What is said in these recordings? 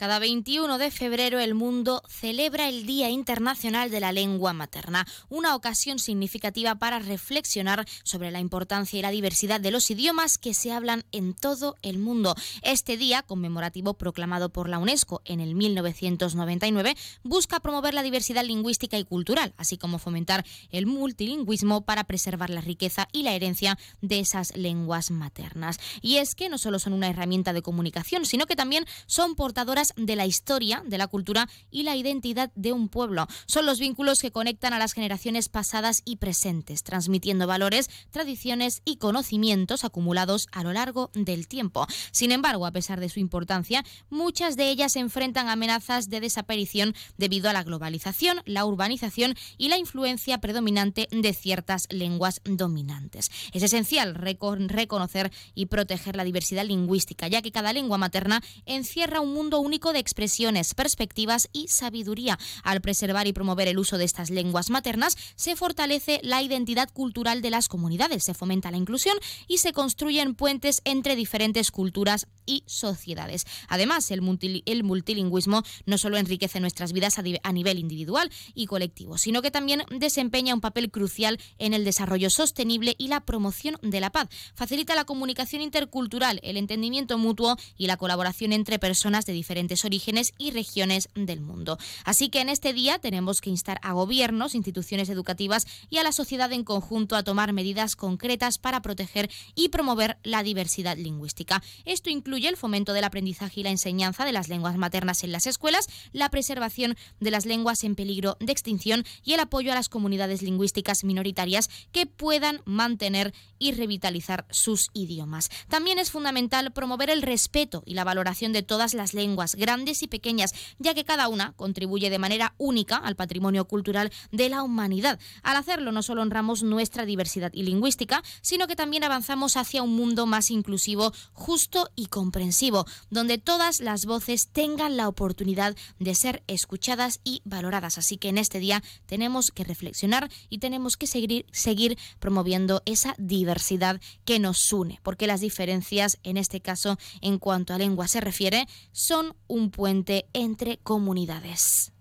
Cada 21 de febrero el mundo celebra el Día Internacional de la Lengua Materna, una ocasión significativa para reflexionar sobre la importancia y la diversidad de los idiomas que se hablan en todo el mundo. Este día, conmemorativo proclamado por la UNESCO en el 1999, busca promover la diversidad lingüística y cultural, así como fomentar el multilingüismo para preservar la riqueza y la herencia de esas lenguas maternas. Y es que no solo son una herramienta de comunicación, sino que también son portadoras de la historia, de la cultura y la identidad de un pueblo. Son los vínculos que conectan a las generaciones pasadas y presentes, transmitiendo valores, tradiciones y conocimientos acumulados a lo largo del tiempo. Sin embargo, a pesar de su importancia, muchas de ellas enfrentan amenazas de desaparición debido a la globalización, la urbanización y la influencia predominante de ciertas lenguas dominantes. Es esencial reconocer y proteger la diversidad lingüística, ya que cada lengua materna encierra un mundo único de expresiones, perspectivas y sabiduría. Al preservar y promover el uso de estas lenguas maternas, se fortalece la identidad cultural de las comunidades, se fomenta la inclusión y se construyen puentes entre diferentes culturas y sociedades. Además, el, multilingüismo no solo enriquece nuestras vidas a nivel individual y colectivo, sino que también desempeña un papel crucial en el desarrollo sostenible y la promoción de la paz. Facilita la comunicación intercultural, el entendimiento mutuo y la colaboración entre personas de diferentes orígenes y regiones del mundo. Así que en este día tenemos que instar a gobiernos, instituciones educativas y a la sociedad en conjunto a tomar medidas concretas para proteger y promover la diversidad lingüística. Esto incluye el fomento del aprendizaje y la enseñanza de las lenguas maternas en las escuelas, la preservación de las lenguas en peligro de extinción y el apoyo a las comunidades lingüísticas minoritarias que puedan mantener y revitalizar sus idiomas. También es fundamental promover el respeto y la valoración de todas las lenguas, grandes y pequeñas, ya que cada una contribuye de manera única al patrimonio cultural de la humanidad. Al hacerlo no solo honramos nuestra diversidad y lingüística, sino que también avanzamos hacia un mundo más inclusivo, justo y comprensivo, donde todas las voces tengan la oportunidad de ser escuchadas y valoradas. Así que en este día tenemos que reflexionar y tenemos que seguir, seguir promoviendo esa diversidad que nos une, porque las diferencias, en este caso, en cuanto a lengua se refiere, son un puente entre comunidades.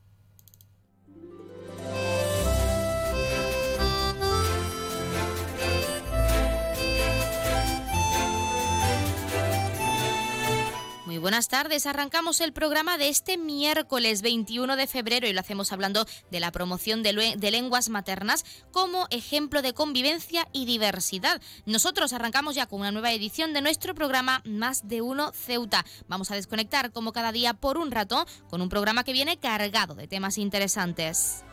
Buenas tardes. Arrancamos el programa de este miércoles 21 de febrero y lo hacemos hablando de la promoción de, lenguas maternas como ejemplo de convivencia y diversidad. Nosotros arrancamos ya con una nueva edición de nuestro programa Más de Uno Ceuta. Vamos a desconectar como cada día por un rato con un programa que viene cargado de temas interesantes.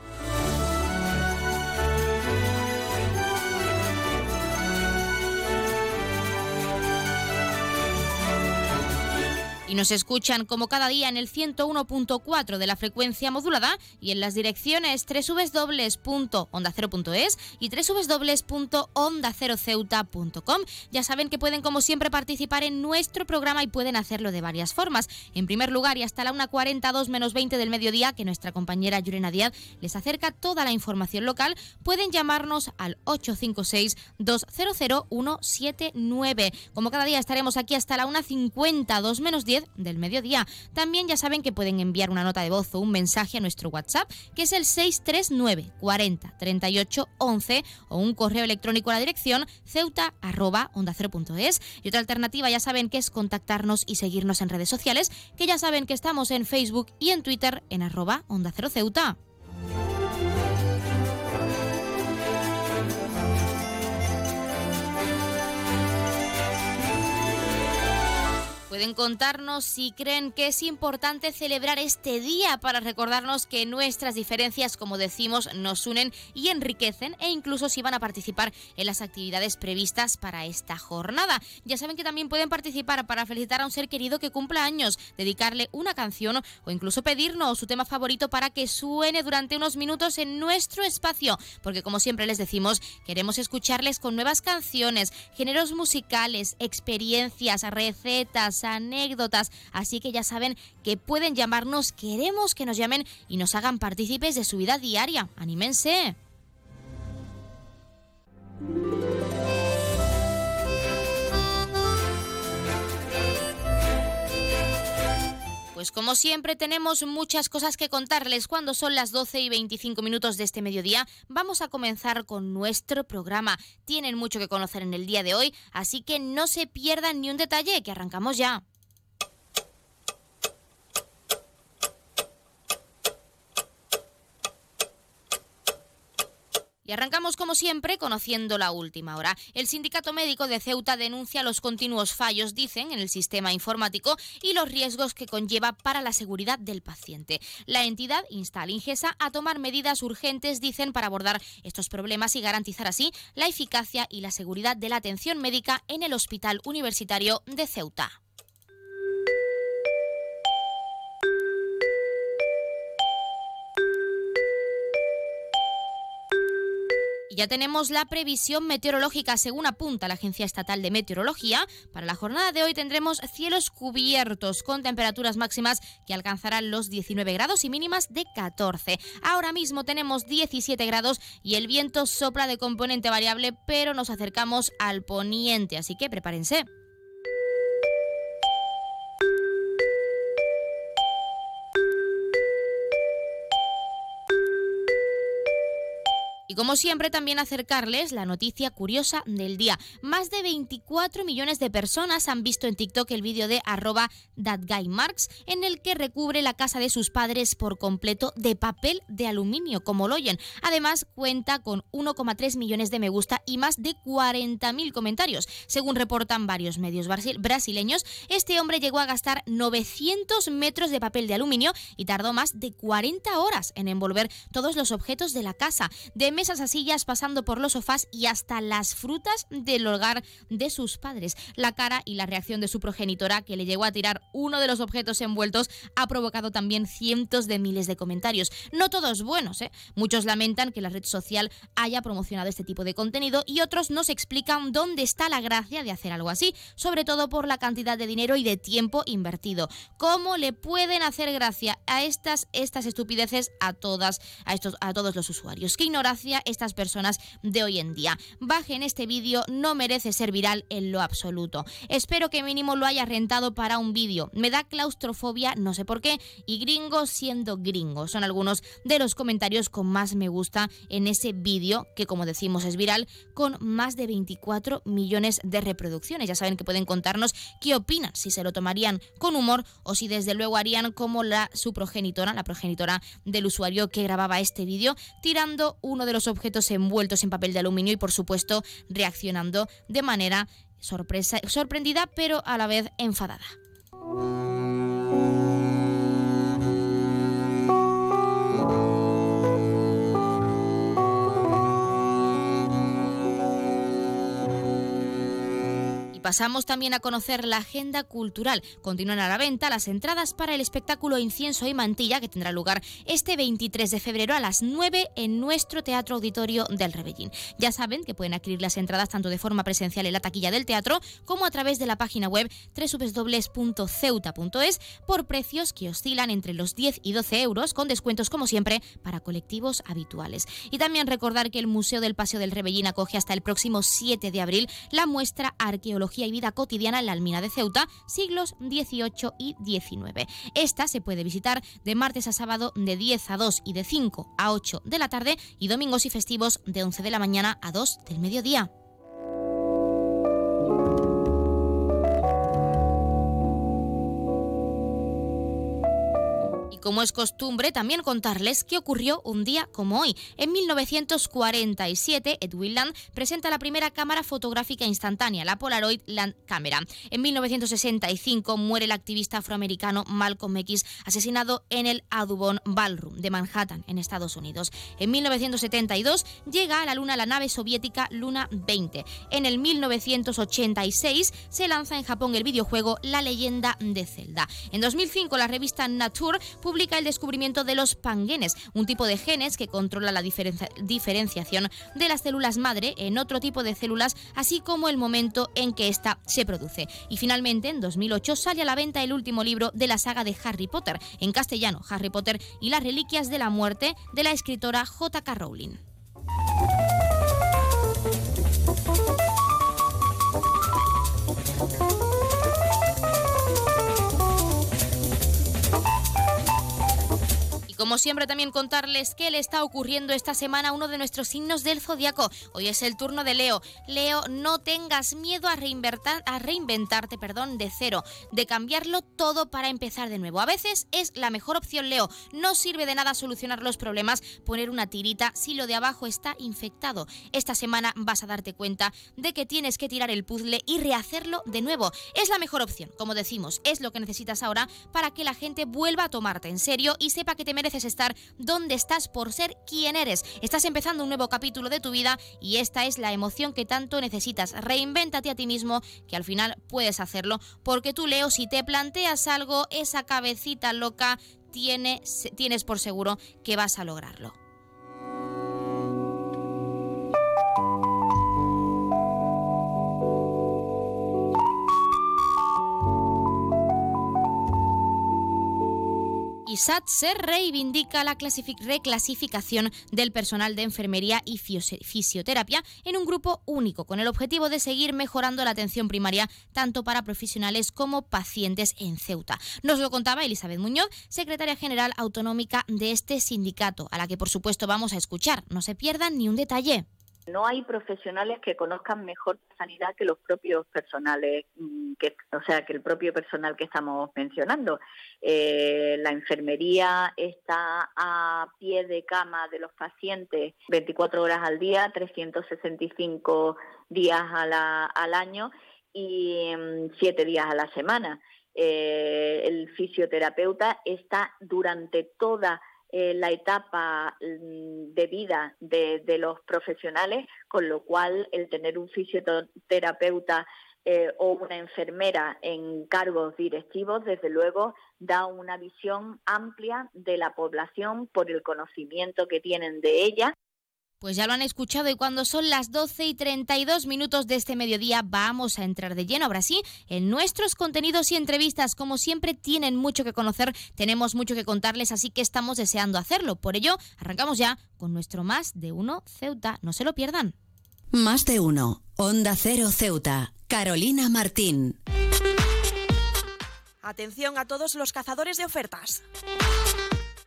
Y nos escuchan como cada día en el 101.4 de la frecuencia modulada y en las direcciones www.ondacero.es y www.ondaceroceuta.com. Ya saben que pueden como siempre participar en nuestro programa y pueden hacerlo de varias formas. En primer lugar y hasta la 1.42 menos 20 del mediodía que nuestra compañera Yurena Díaz les acerca toda la información local, pueden llamarnos al 856 200 179. Como cada día estaremos aquí hasta la 1.52 menos 10 del mediodía. También ya saben que pueden enviar una nota de voz o un mensaje a nuestro WhatsApp, que es el 639 40 38 11 o un correo electrónico a la dirección ceuta arroba onda Y otra alternativa ya saben que es contactarnos y seguirnos en redes sociales, que ya saben que estamos en Facebook y en Twitter en arroba onda cero ceuta. Pueden contarnos si creen que es importante celebrar este día para recordarnos que nuestras diferencias, como decimos, nos unen y enriquecen e incluso si van a participar en las actividades previstas para esta jornada. Ya saben que también pueden participar para felicitar a un ser querido que cumpla años, dedicarle una canción o incluso pedirnos su tema favorito para que suene durante unos minutos en nuestro espacio, porque como siempre les decimos, queremos escucharles con nuevas canciones, géneros musicales, experiencias, recetas, anécdotas. Así que ya saben que pueden llamarnos, queremos que nos llamen y nos hagan partícipes de su vida diaria. ¡Anímense! Pues como siempre tenemos muchas cosas que contarles cuando son las 12 y 25 minutos de este mediodía. Vamos a comenzar con nuestro programa. Tienen mucho que conocer en el día de hoy, así que no se pierdan ni un detalle, que arrancamos ya. Y arrancamos como siempre conociendo la última hora. El Sindicato Médico de Ceuta denuncia los continuos fallos, dicen, en el sistema informático y los riesgos que conlleva para la seguridad del paciente. La entidad insta al Ingesa a tomar medidas urgentes, dicen, para abordar estos problemas y garantizar así la eficacia y la seguridad de la atención médica en el Hospital Universitario de Ceuta. Ya tenemos la previsión meteorológica según apunta la Agencia Estatal de Meteorología. Para la jornada de hoy tendremos cielos cubiertos con temperaturas máximas que alcanzarán los 19 grados y mínimas de 14. Ahora mismo tenemos 17 grados y el viento sopla de componente variable, pero nos acercamos al poniente, así que prepárense. Como siempre, también acercarles la noticia curiosa del día. Más de 24 millones de personas han visto en TikTok el vídeo de arroba thatguymarks en el que recubre la casa de sus padres por completo de papel de aluminio, como lo oyen. Además, cuenta con 1,3 millones de me gusta y más de 40.000 comentarios. Según reportan varios medios brasileños, este hombre llegó a gastar 900 metros de papel de aluminio y tardó más de 40 horas en envolver todos los objetos de la casa. De mesas sillas, pasando por los sofás y hasta las frutas del hogar de sus padres. La cara y la reacción de su progenitora, que le llegó a tirar uno de los objetos envueltos, ha provocado también cientos de miles de comentarios. No todos buenos, ¿eh? Muchos lamentan que la red social haya promocionado este tipo de contenido y otros no se explican dónde está la gracia de hacer algo así, sobre todo por la cantidad de dinero y de tiempo invertido. ¿Cómo le pueden hacer gracia a estas, estas estupideces a todas, a estos, a todos los usuarios? Qué ignorancia estas personas de hoy en día. Bajen este vídeo, no merece ser viral en lo absoluto. Espero que mínimo lo haya rentado para un vídeo. Me da claustrofobia, no sé por qué, y gringo siendo gringo. Son algunos de los comentarios con más me gusta en ese vídeo, que como decimos es viral, con más de 24 millones de reproducciones. Ya saben que pueden contarnos qué opinan, si se lo tomarían con humor o si desde luego harían como la su progenitora, la progenitora del usuario que grababa este vídeo, tirando uno de los objetos envueltos en papel de aluminio y por supuesto reaccionando de manera sorpresa, sorprendida pero a la vez enfadada. Pasamos también a conocer la agenda cultural. Continúan a la venta las entradas para el espectáculo Incienso y Mantilla que tendrá lugar este 23 de febrero a las 9 en nuestro Teatro Auditorio del Rebellín. Ya saben que pueden adquirir las entradas tanto de forma presencial en la taquilla del teatro como a través de la página web www.ceuta.es por precios que oscilan entre los 10 y 12 euros con descuentos como siempre para colectivos habituales. Y también recordar que el Museo del Paseo del Rebellín acoge hasta el próximo 7 de abril la muestra Y vida cotidiana en la Almina de Ceuta, siglos XVIII y XIX. Esta se puede visitar de martes a sábado de 10 a 2 y de 5 a 8 de la tarde y domingos y festivos de 11 de la mañana a 2 del mediodía. Como es costumbre, también contarles qué ocurrió un día como hoy. En 1947, Edwin Land presenta la primera cámara fotográfica instantánea, la Polaroid Land Camera. En 1965 muere el activista afroamericano Malcolm X, asesinado en el Audubon Ballroom de Manhattan, en Estados Unidos. En 1972 llega a la Luna la nave soviética Luna 20. En el 1986 se lanza en Japón el videojuego La leyenda de Zelda. En 2005 la revista Nature publica el descubrimiento de los panguenes, un tipo de genes que controla la diferenciación de las células madre en otro tipo de células, así como el momento en que ésta se produce. Y finalmente, en 2008 sale a la venta el último libro de la saga de Harry Potter, en castellano, Harry Potter y las reliquias de la muerte, de la escritora J.K. Rowling. Como siempre también contarles qué le está ocurriendo esta semana uno de nuestros signos del zodiaco. Hoy es el turno de Leo. Leo, no tengas miedo a, a reinventarte perdón, de cero, de cambiarlo todo para empezar de nuevo. A veces es la mejor opción, Leo. No sirve de nada solucionar los problemas, poner una tirita si lo de abajo está infectado. Esta semana vas a darte cuenta de que tienes que tirar el puzzle y rehacerlo de nuevo. Es la mejor opción, como decimos, es lo que necesitas ahora para que la gente vuelva a tomarte en serio y sepa que te mereces estar donde estás por ser quien eres. Estás empezando un nuevo capítulo de tu vida y esta es la emoción que tanto necesitas. Reinvéntate a ti mismo, que al final puedes hacerlo, porque tú, Leo, si te planteas algo, esa cabecita loca tiene, tienes por seguro que vas a lograrlo. Se reivindica la reclasificación del personal de enfermería y fisioterapia en un grupo único, con el objetivo de seguir mejorando la atención primaria tanto para profesionales como pacientes en Ceuta. Nos lo contaba Elizabeth Muñoz, secretaria general autonómica de este sindicato, a la que por supuesto vamos a escuchar. No se pierdan ni un detalle. No hay profesionales que conozcan mejor sanidad que los propios personales, mm, que, o sea, que el propio personal que estamos mencionando. Eh, la enfermería está a pie de cama de los pacientes 24 horas al día, 365 días al año y 7 mm, días a la semana. Eh, el fisioterapeuta está durante toda eh, la etapa mm, de vida de, los profesionales, con lo cual el tener un fisioterapeuta eh, o una enfermera en cargos directivos, desde luego, da una visión amplia de la población por el conocimiento que tienen de ella pues ya lo han escuchado y cuando son las 12 y 32 minutos de este mediodía vamos a entrar de lleno, ahora sí, en nuestros contenidos y entrevistas. Como siempre tienen mucho que conocer, tenemos mucho que contarles, así que estamos deseando hacerlo. Por ello, arrancamos ya con nuestro Más de Uno Ceuta. No se lo pierdan. Más de Uno, Onda Cero Ceuta, Carolina Martín. Atención a todos los cazadores de ofertas.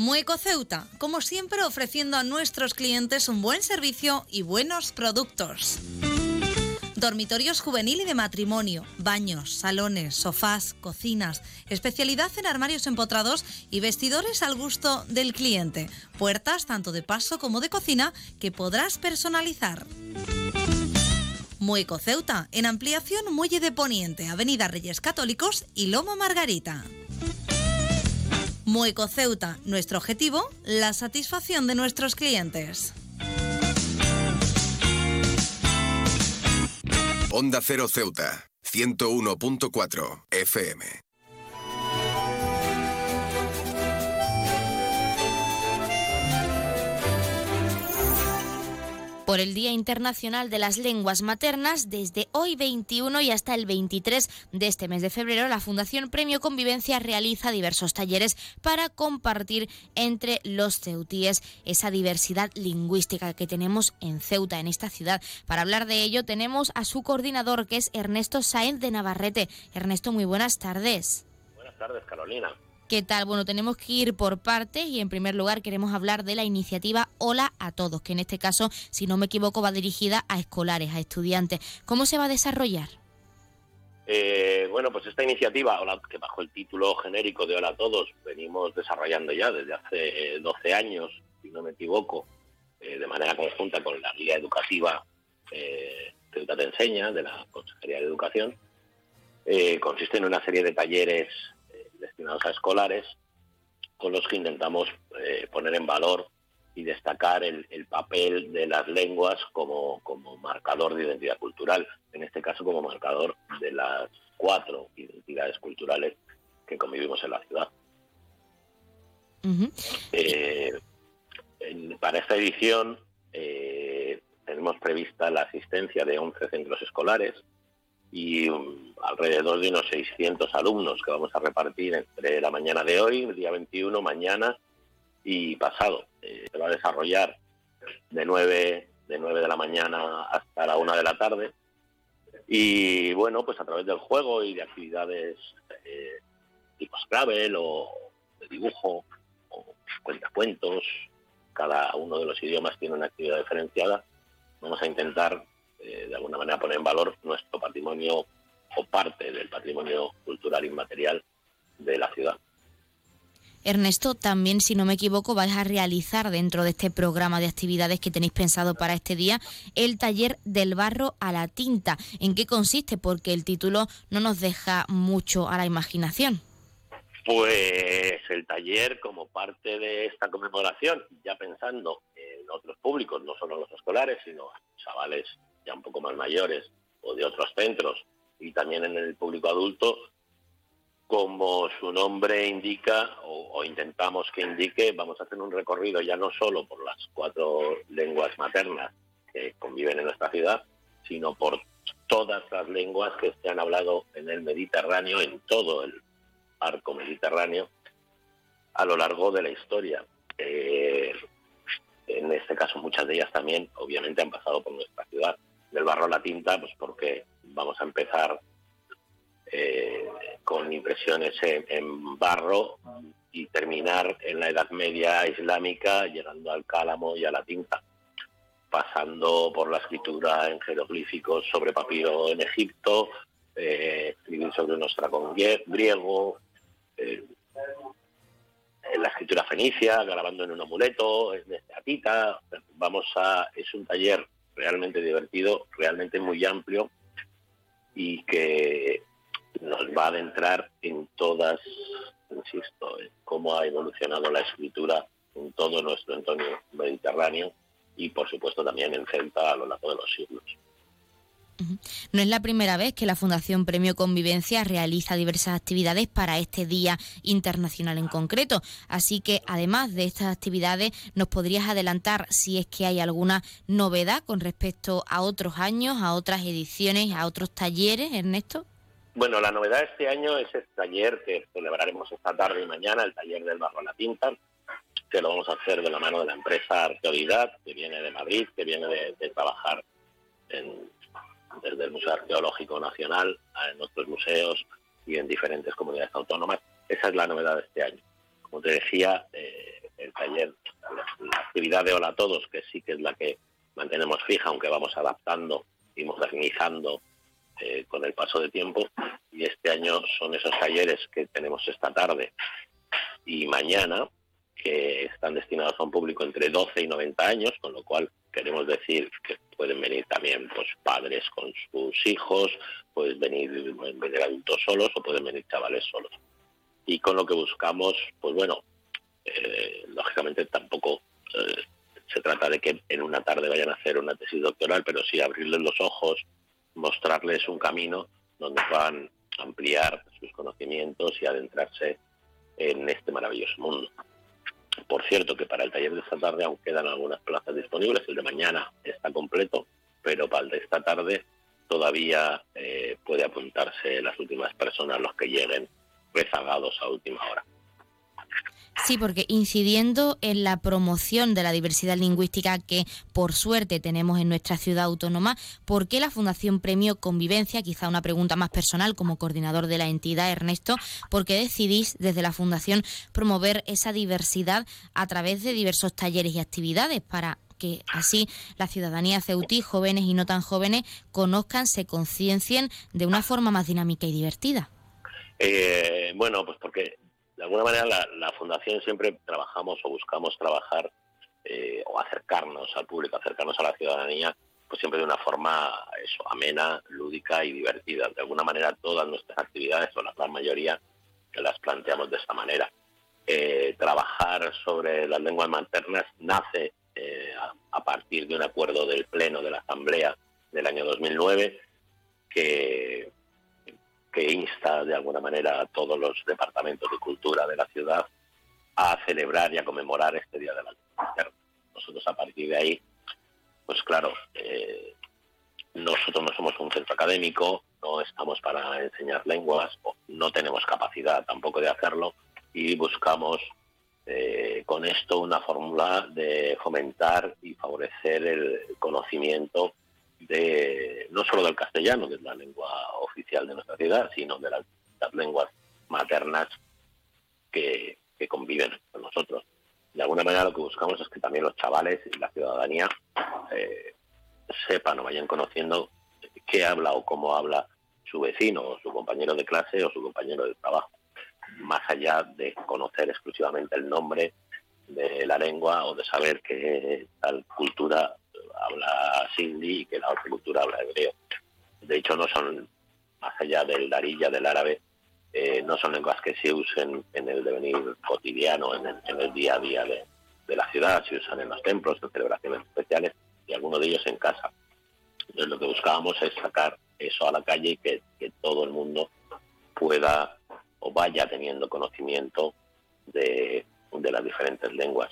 Mueco Ceuta, como siempre ofreciendo a nuestros clientes un buen servicio y buenos productos. Dormitorios juvenil y de matrimonio, baños, salones, sofás, cocinas, especialidad en armarios empotrados y vestidores al gusto del cliente. Puertas tanto de paso como de cocina que podrás personalizar. Mueco Ceuta, en ampliación Muelle de Poniente, Avenida Reyes Católicos y Loma Margarita. Mueco Ceuta, nuestro objetivo, la satisfacción de nuestros clientes. Onda Cero Ceuta, 101.4 FM. Por el Día Internacional de las Lenguas Maternas, desde hoy 21 y hasta el 23 de este mes de febrero, la Fundación Premio Convivencia realiza diversos talleres para compartir entre los ceutíes esa diversidad lingüística que tenemos en Ceuta, en esta ciudad. Para hablar de ello tenemos a su coordinador, que es Ernesto Sáenz de Navarrete. Ernesto, muy buenas tardes. Buenas tardes, Carolina. ¿Qué tal? Bueno, tenemos que ir por partes y en primer lugar queremos hablar de la iniciativa Hola a Todos, que en este caso, si no me equivoco, va dirigida a escolares, a estudiantes. ¿Cómo se va a desarrollar? Eh, bueno, pues esta iniciativa, que bajo el título genérico de Hola a Todos, venimos desarrollando ya desde hace 12 eh, años, si no me equivoco, eh, de manera conjunta con la Guía Educativa eh, que te enseña, de la Consejería de Educación, consiste en una serie de talleres destinados a escolares, con los que intentamos eh, poner en valor y destacar el, papel de las lenguas como, como, marcador de identidad cultural, en este caso como marcador de las cuatro identidades culturales que convivimos en la ciudad. Eh, para esta edición eh, tenemos prevista la asistencia de 11 centros escolares, y alrededor de unos 600 alumnos que vamos a repartir entre la mañana de hoy, el día 21, mañana y pasado. Eh, se va a desarrollar de 9, de 9 de la mañana hasta la 1 de la tarde. Y bueno, pues a través del juego y de actividades eh, tipo Scrabble o de dibujo o cuentacuentos, cada uno de los idiomas tiene una actividad diferenciada, vamos a intentar eh, de alguna manera poner en valor nuestro patrimonio o parte del patrimonio cultural inmaterial de la ciudad. Ernesto, también, si no me equivoco, vais a realizar dentro de este programa de actividades que tenéis pensado para este día el taller del barro a la tinta. ¿En qué consiste? Porque el título no nos deja mucho a la imaginación. Pues el taller, como parte de esta conmemoración, ya pensando en otros públicos, no solo los escolares, sino chavales ya un poco más mayores o de otros centros y también en el público adulto, como su nombre indica o, intentamos que indique, vamos a hacer un recorrido ya no solo por las cuatro lenguas maternas que conviven en nuestra ciudad, sino por todas las lenguas que se han hablado en el Mediterráneo, en todo el arco mediterráneo, a lo largo de la historia. Eh, en este caso muchas de ellas también obviamente han pasado por nuestra ciudad del barro a la tinta, pues porque vamos a empezar eh, con impresiones en, barro y terminar en la Edad Media islámica, llegando al cálamo y a la tinta, pasando por la escritura en jeroglíficos sobre papiro en Egipto, eh, escribir sobre un ostracón griego, eh, en la escritura fenicia, grabando en un amuleto, en atita. Vamos a, es un taller realmente divertido, realmente muy amplio y que nos va a adentrar en todas, insisto, en cómo ha evolucionado la escritura en todo nuestro entorno mediterráneo y por supuesto también en Celta a lo largo de los siglos. No es la primera vez que la Fundación Premio Convivencia realiza diversas actividades para este Día Internacional en concreto. Así que, además de estas actividades, ¿nos podrías adelantar si es que hay alguna novedad con respecto a otros años, a otras ediciones, a otros talleres, Ernesto? Bueno, la novedad de este año es el taller que celebraremos esta tarde y mañana, el taller del barro la tinta, que lo vamos a hacer de la mano de la empresa Arqueolidad, que viene de Madrid, que viene de, trabajar desde el Museo Arqueológico Nacional en otros museos y en diferentes comunidades autónomas. Esa es la novedad de este año. Como te decía, eh, el taller, la, actividad de Hola a Todos, que sí que es la que mantenemos fija, aunque vamos adaptando y modernizando eh, con el paso de tiempo. Y este año son esos talleres que tenemos esta tarde y mañana, que están destinados a un público entre 12 y 90 años, con lo cual queremos decir que pueden venir también pues padres con sus hijos, pueden venir, venir adultos solos o pueden venir chavales solos. Y con lo que buscamos, pues bueno, eh, lógicamente tampoco eh, se trata de que en una tarde vayan a hacer una tesis doctoral, pero sí abrirles los ojos, mostrarles un camino donde puedan ampliar sus conocimientos y adentrarse en este maravilloso mundo. Por cierto, que para el taller de esta tarde aún quedan algunas plazas disponibles. El de mañana está completo, pero para el de esta tarde todavía eh, puede apuntarse las últimas personas, los que lleguen rezagados a última hora. Sí, porque incidiendo en la promoción de la diversidad lingüística que por suerte tenemos en nuestra ciudad autónoma, ¿por qué la Fundación Premio Convivencia, quizá una pregunta más personal como coordinador de la entidad, Ernesto, por qué decidís desde la Fundación promover esa diversidad a través de diversos talleres y actividades para que así la ciudadanía ceutí, jóvenes y no tan jóvenes, conozcan, se conciencien de una forma más dinámica y divertida? Eh, bueno, pues porque de alguna manera la, Fundación siempre trabajamos o buscamos trabajar eh, o acercarnos al público, acercarnos a la ciudadanía, pues siempre de una forma eso, amena, lúdica y divertida. De alguna manera todas nuestras actividades, o la gran mayoría, las planteamos de esta manera. Eh, trabajar sobre las lenguas maternas nace eh, a, partir de un acuerdo del Pleno de la Asamblea del año 2009 que que insta de alguna manera a todos los departamentos de cultura de la ciudad a celebrar y a conmemorar este Día de la Lengua Nosotros a partir de ahí, pues claro, eh, nosotros no somos un centro académico, no estamos para enseñar lenguas, no tenemos capacidad tampoco de hacerlo y buscamos eh, con esto una fórmula de fomentar y favorecer el conocimiento de no solo del castellano, que es la lengua oficial de nuestra ciudad, sino de las, lenguas maternas que, conviven con nosotros. De alguna manera lo que buscamos es que también los chavales y la ciudadanía eh, sepan o vayan conociendo qué habla o cómo habla su vecino o su compañero de clase o su compañero de trabajo, más allá de conocer exclusivamente el nombre de la lengua o de saber que tal cultura habla sindhi que la otra cultura habla hebreo. De hecho, no son, más allá del darilla, del árabe, eh, no son lenguas que se usen en el devenir cotidiano, en el, día a día de, la ciudad, se usan en los templos, en celebraciones especiales y algunos de ellos en casa. Entonces lo que buscábamos es sacar eso a la calle y que, todo el mundo pueda o vaya teniendo conocimiento de las diferentes lenguas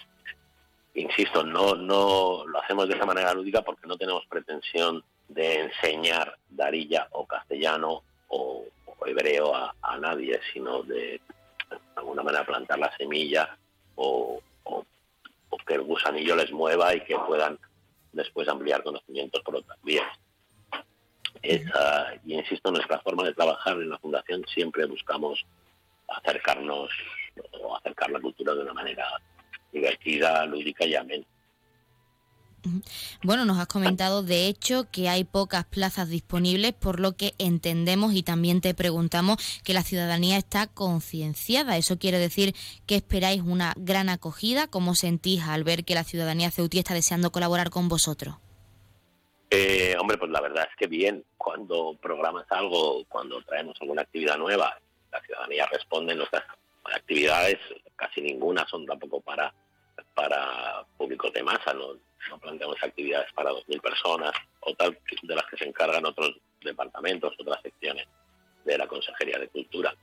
insisto, no, no lo hacemos de esa manera lúdica porque no tenemos pretensión de enseñar darilla o castellano o, hebreo a, nadie, sino de, de alguna manera plantar la semilla o, que el gusanillo les mueva y que puedan después ampliar conocimientos por otras vías. Esa, y insisto, nuestra forma de trabajar en la Fundación siempre buscamos acercarnos o acercar la cultura de una manera divertida, lúdica y amena. Bueno, nos has comentado de hecho que hay pocas plazas disponibles, por lo que entendemos y también te preguntamos que la ciudadanía está concienciada. ¿Eso quiere decir que esperáis una gran acogida? ¿Cómo sentís al ver que la ciudadanía ceutí está deseando colaborar con vosotros? Eh, hombre, pues la verdad es que bien, cuando programas algo, cuando traemos alguna actividad nueva, la ciudadanía responde, nuestras actividades casi ninguna son tampoco para, para públicos de masa, no, no planteamos actividades para 2.000 personas o tal de las que se encargan otros departamentos, otras secciones de la Consejería de Cultura.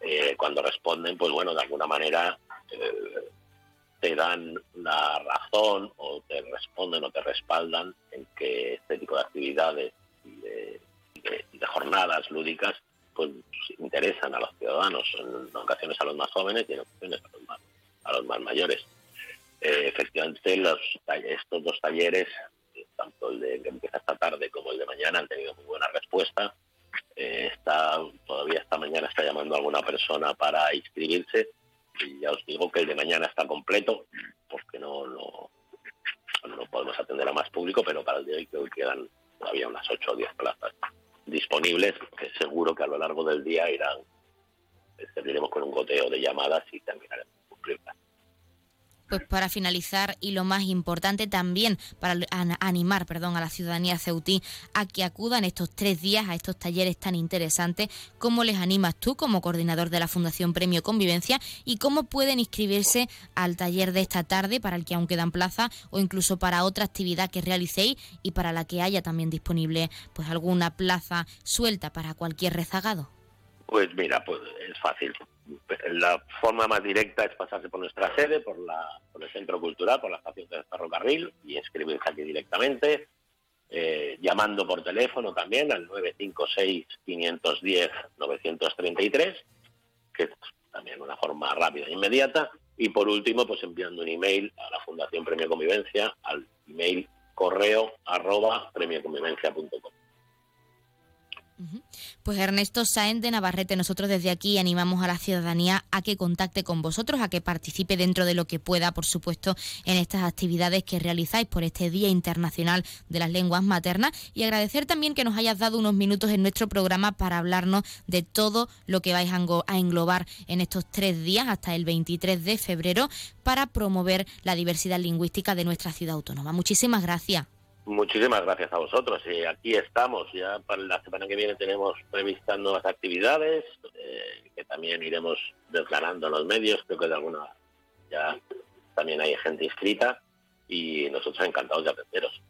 Eh, cuando responden, pues bueno, de alguna manera eh, te dan la razón o te responden o te respaldan en que este tipo de actividades y de jornadas lúdicas pues interesan a los ciudadanos, en ocasiones a los más jóvenes y en ocasiones a los más, mayores. Eh, efectivamente, los, estos dos talleres, tanto el de que empieza esta tarde como el de mañana, han tenido muy buena respuesta. Eh, está todavía esta mañana está llamando a alguna persona para inscribirse y ya os digo que el de mañana está completo porque no no, no podemos atender a más público pero para el de hoy quedan todavía unas 8 o 10 plazas disponibles que seguro que a lo largo del día irán seguiremos con un goteo de llamadas y terminaremos cumplirlas pues para finalizar y lo más importante también para animar perdón, a la ciudadanía ceutí a que acudan estos tres días a estos talleres tan interesantes, ¿cómo les animas tú como coordinador de la Fundación Premio Convivencia y cómo pueden inscribirse al taller de esta tarde para el que aún quedan plaza o incluso para otra actividad que realicéis y para la que haya también disponible pues alguna plaza suelta para cualquier rezagado? Pues mira, pues es fácil la forma más directa es pasarse por nuestra sede, por, la, por el Centro Cultural, por la estación de ferrocarril y inscribirse aquí directamente, eh, llamando por teléfono también al 956-510-933, que es también una forma rápida e inmediata. Y por último, pues enviando un email a la Fundación Premio Convivencia al email correo arroba premioconvivencia.com. Pues Ernesto Sáenz de Navarrete, nosotros desde aquí animamos a la ciudadanía a que contacte con vosotros, a que participe dentro de lo que pueda, por supuesto, en estas actividades que realizáis por este Día Internacional de las Lenguas Maternas y agradecer también que nos hayas dado unos minutos en nuestro programa para hablarnos de todo lo que vais a englobar en estos tres días hasta el 23 de febrero para promover la diversidad lingüística de nuestra ciudad autónoma. Muchísimas gracias. Muchísimas gracias a vosotros. Y aquí estamos. Ya para la semana que viene tenemos previstas nuevas actividades eh, que también iremos declarando en los medios. Creo que de alguna ya también hay gente inscrita y nosotros encantados de atenderos.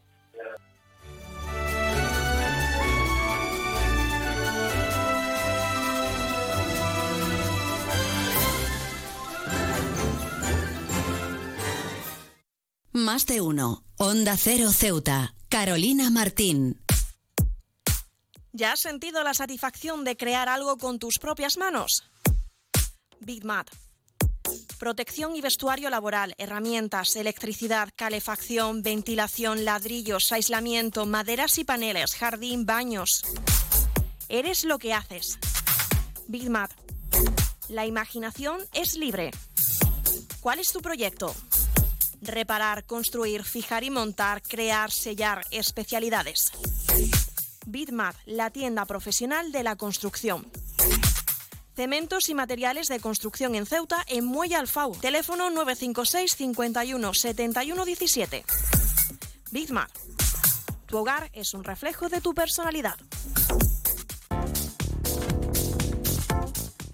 Más de uno. Onda Cero Ceuta. Carolina Martín. ¿Ya has sentido la satisfacción de crear algo con tus propias manos? Big Protección y vestuario laboral, herramientas, electricidad, calefacción, ventilación, ladrillos, aislamiento, maderas y paneles, jardín, baños. Eres lo que haces. Big La imaginación es libre. ¿Cuál es tu proyecto? Reparar, construir, fijar y montar, crear, sellar, especialidades. Bitmap, la tienda profesional de la construcción. Cementos y materiales de construcción en Ceuta en Muelle Alfau. Teléfono 956 51 71 17. Bitmap. Tu hogar es un reflejo de tu personalidad.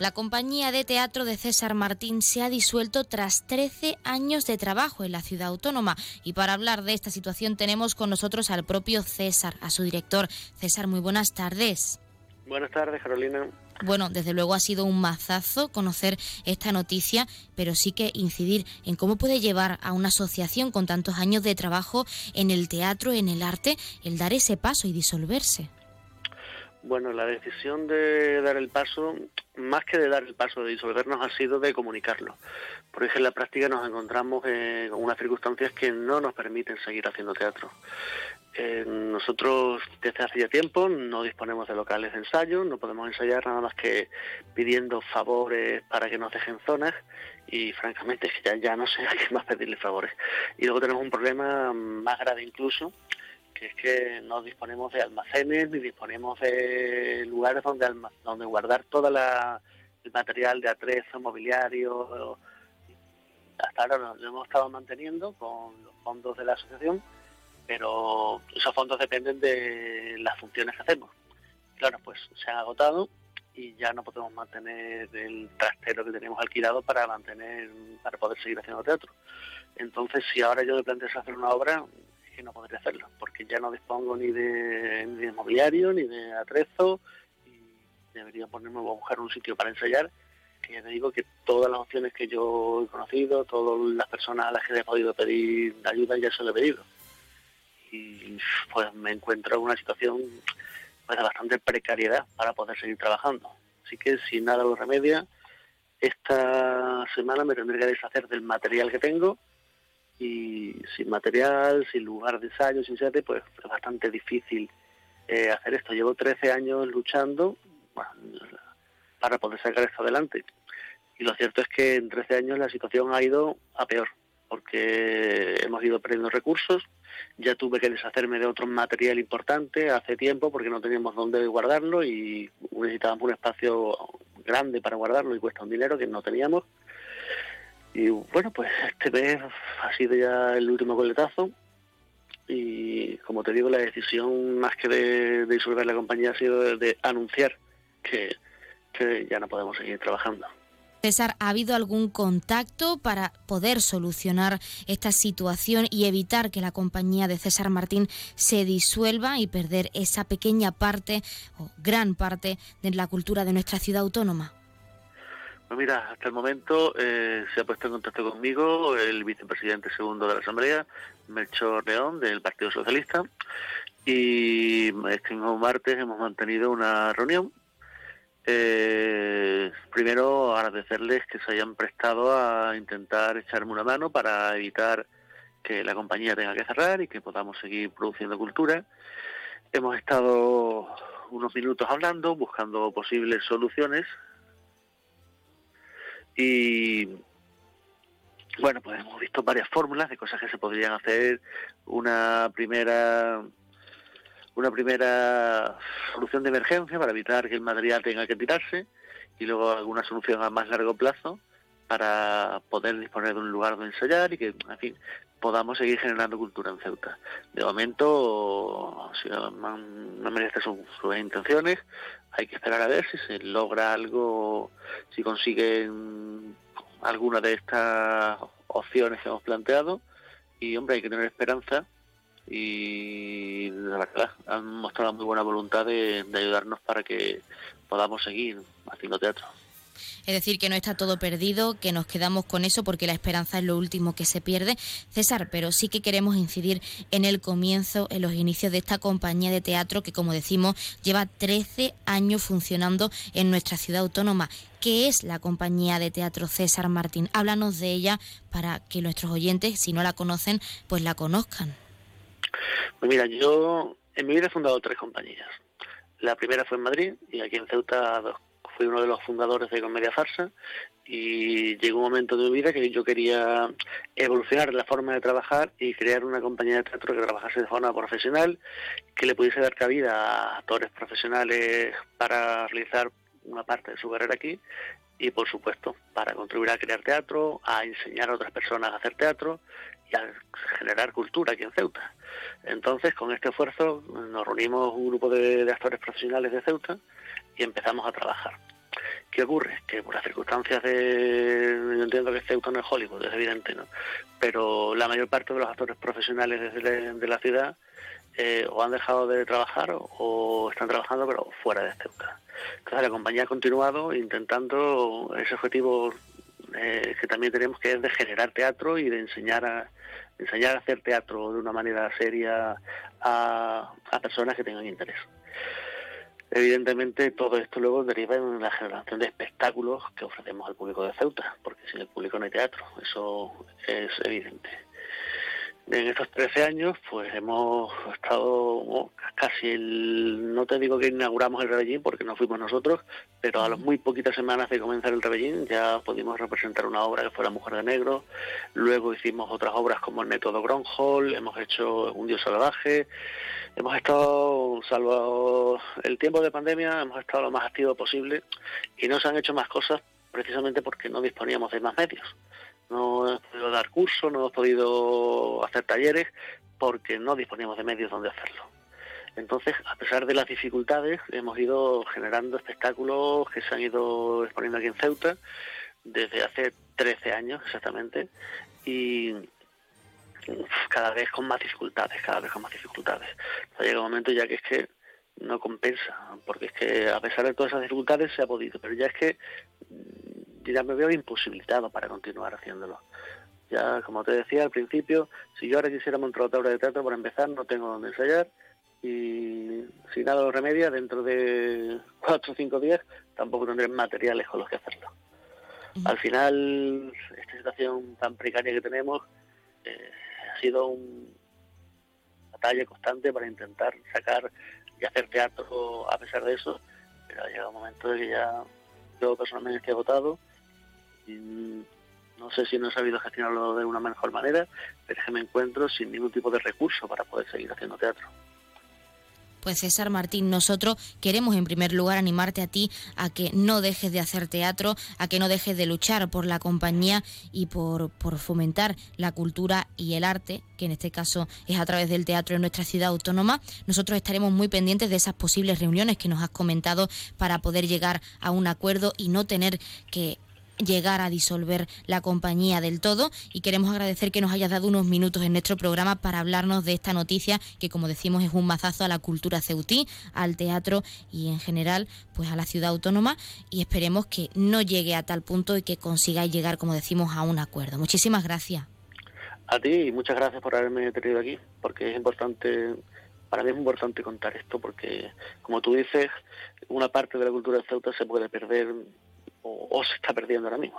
La compañía de teatro de César Martín se ha disuelto tras 13 años de trabajo en la ciudad autónoma. Y para hablar de esta situación tenemos con nosotros al propio César, a su director. César, muy buenas tardes. Buenas tardes, Carolina. Bueno, desde luego ha sido un mazazo conocer esta noticia, pero sí que incidir en cómo puede llevar a una asociación con tantos años de trabajo en el teatro, en el arte, el dar ese paso y disolverse. Bueno, la decisión de dar el paso, más que de dar el paso de disolvernos, ha sido de comunicarlo. Porque en la práctica nos encontramos con unas circunstancias que no nos permiten seguir haciendo teatro. Eh, nosotros desde hace ya tiempo no disponemos de locales de ensayo, no podemos ensayar nada más que pidiendo favores para que nos dejen zonas y francamente ya, ya no sé a qué más pedirle favores. Y luego tenemos un problema más grave incluso, que es que no disponemos de almacenes ni disponemos de lugares donde, donde guardar todo el material de atrezo, mobiliario. Hasta ahora lo hemos estado manteniendo con los fondos de la asociación pero esos fondos dependen de las funciones que hacemos. Claro, pues se han agotado y ya no podemos mantener el trastero que tenemos alquilado para mantener, para poder seguir haciendo teatro. Entonces, si ahora yo me planteo hacer una obra, que no podría hacerlo, porque ya no dispongo ni de, ni de mobiliario, ni de atrezo, y debería ponerme a buscar un sitio para ensayar, que ya te digo que todas las opciones que yo he conocido, todas las personas a las que he podido pedir ayuda, ya se lo he pedido y pues me encuentro en una situación pues, de bastante precariedad para poder seguir trabajando. Así que si nada lo remedia, esta semana me tendré que deshacer del material que tengo y sin material, sin lugar de ensayo, sin sede, pues es bastante difícil eh, hacer esto. Llevo 13 años luchando para poder sacar esto adelante. Y lo cierto es que en 13 años la situación ha ido a peor, porque hemos ido perdiendo recursos, ya tuve que deshacerme de otro material importante hace tiempo porque no teníamos dónde guardarlo y necesitábamos un espacio grande para guardarlo y cuesta un dinero que no teníamos. Y bueno, pues este mes ha sido ya el último coletazo y como te digo, la decisión más que de, disolver la compañía ha sido de, anunciar que ya no podemos seguir trabajando. César, ¿ha habido algún contacto para poder solucionar esta situación y evitar que la compañía de César Martín se disuelva y perder esa pequeña parte o gran parte de la cultura de nuestra ciudad autónoma? Pues mira, hasta el momento eh, se ha puesto en contacto conmigo el vicepresidente segundo de la Asamblea, Melchor León, del Partido Socialista, y este mismo martes hemos mantenido una reunión eh, primero, agradecerles que se hayan prestado a intentar echarme una mano para evitar que la compañía tenga que cerrar y que podamos seguir produciendo cultura. Hemos estado unos minutos hablando, buscando posibles soluciones y bueno, pues hemos visto varias fórmulas de cosas que se podrían hacer. Una primera una primera solución de emergencia para evitar que el material tenga que tirarse y luego alguna solución a más largo plazo para poder disponer de un lugar donde ensayar y que, en fin, podamos seguir generando cultura en Ceuta. De momento, si no merece sus, sus intenciones, hay que esperar a ver si se logra algo, si consiguen alguna de estas opciones que hemos planteado y, hombre, hay que tener esperanza y la verdad han mostrado muy buena voluntad de, ayudarnos para que podamos seguir haciendo teatro. Es decir, que no está todo perdido, que nos quedamos con eso porque la esperanza es lo último que se pierde. César, pero sí que queremos incidir en el comienzo, en los inicios de esta compañía de teatro que, como decimos, lleva 13 años funcionando en nuestra ciudad autónoma. ¿Qué es la compañía de teatro César Martín? Háblanos de ella para que nuestros oyentes, si no la conocen, pues la conozcan. Pues mira, yo en mi vida he fundado tres compañías. La primera fue en Madrid y aquí en Ceuta fui uno de los fundadores de Comedia Farsa y llegó un momento de mi vida que yo quería evolucionar la forma de trabajar y crear una compañía de teatro que trabajase de forma profesional, que le pudiese dar cabida a actores profesionales para realizar una parte de su carrera aquí y por supuesto para contribuir a crear teatro, a enseñar a otras personas a hacer teatro y a generar cultura aquí en Ceuta. Entonces, con este esfuerzo nos reunimos un grupo de, actores profesionales de Ceuta y empezamos a trabajar. ¿Qué ocurre? Que por las circunstancias de... Yo entiendo que Ceuta no es Hollywood, es evidente, ¿no? Pero la mayor parte de los actores profesionales de la ciudad eh, o han dejado de trabajar o, están trabajando pero fuera de Ceuta. Entonces la compañía ha continuado intentando ese objetivo eh, que también tenemos que es de generar teatro y de enseñar a enseñar a hacer teatro de una manera seria a personas que tengan interés. Evidentemente todo esto luego deriva en la generación de espectáculos que ofrecemos al público de Ceuta, porque sin el público no hay teatro, eso es evidente. En estos 13 años, pues hemos estado oh, casi el, no te digo que inauguramos el Rebellín porque no fuimos nosotros, pero a las muy poquitas semanas de comenzar el Rebellín ya pudimos representar una obra que fue La Mujer de Negro, luego hicimos otras obras como El Método Gronholm, hemos hecho Un Dios Salvaje, hemos estado, salvo el tiempo de pandemia, hemos estado lo más activo posible y no se han hecho más cosas precisamente porque no disponíamos de más medios no hemos podido dar cursos, no hemos podido hacer talleres porque no disponíamos de medios donde hacerlo. Entonces, a pesar de las dificultades, hemos ido generando espectáculos que se han ido exponiendo aquí en Ceuta desde hace 13 años exactamente y cada vez con más dificultades, cada vez con más dificultades. Ha llega un momento ya que es que no compensa, porque es que a pesar de todas esas dificultades se ha podido, pero ya es que ya me veo imposibilitado para continuar haciéndolo. Ya, como te decía al principio, si yo ahora quisiera montar otra obra de teatro, para empezar, no tengo donde ensayar y si nada lo remedia, dentro de cuatro o cinco días tampoco tendré materiales con los que hacerlo. Al final, esta situación tan precaria que tenemos eh, ha sido una batalla constante para intentar sacar y hacer teatro a pesar de eso, pero ha llegado un momento de que ya yo personalmente estoy agotado no sé si no he sabido gestionarlo de una mejor manera, pero es que me encuentro sin ningún tipo de recurso para poder seguir haciendo teatro. Pues César Martín, nosotros queremos en primer lugar animarte a ti a que no dejes de hacer teatro, a que no dejes de luchar por la compañía y por, por, fomentar la cultura y el arte, que en este caso es a través del teatro en nuestra ciudad autónoma. Nosotros estaremos muy pendientes de esas posibles reuniones que nos has comentado para poder llegar a un acuerdo y no tener que llegar a disolver la compañía del todo y queremos agradecer que nos hayas dado unos minutos en nuestro programa para hablarnos de esta noticia que como decimos es un mazazo a la cultura ceutí, al teatro y en general pues a la ciudad autónoma y esperemos que no llegue a tal punto y que consigáis llegar como decimos a un acuerdo. Muchísimas gracias. A ti y muchas gracias por haberme tenido aquí porque es importante para mí es importante contar esto porque, como tú dices, una parte de la cultura Ceuta se puede perder o, se está perdiendo ahora mismo.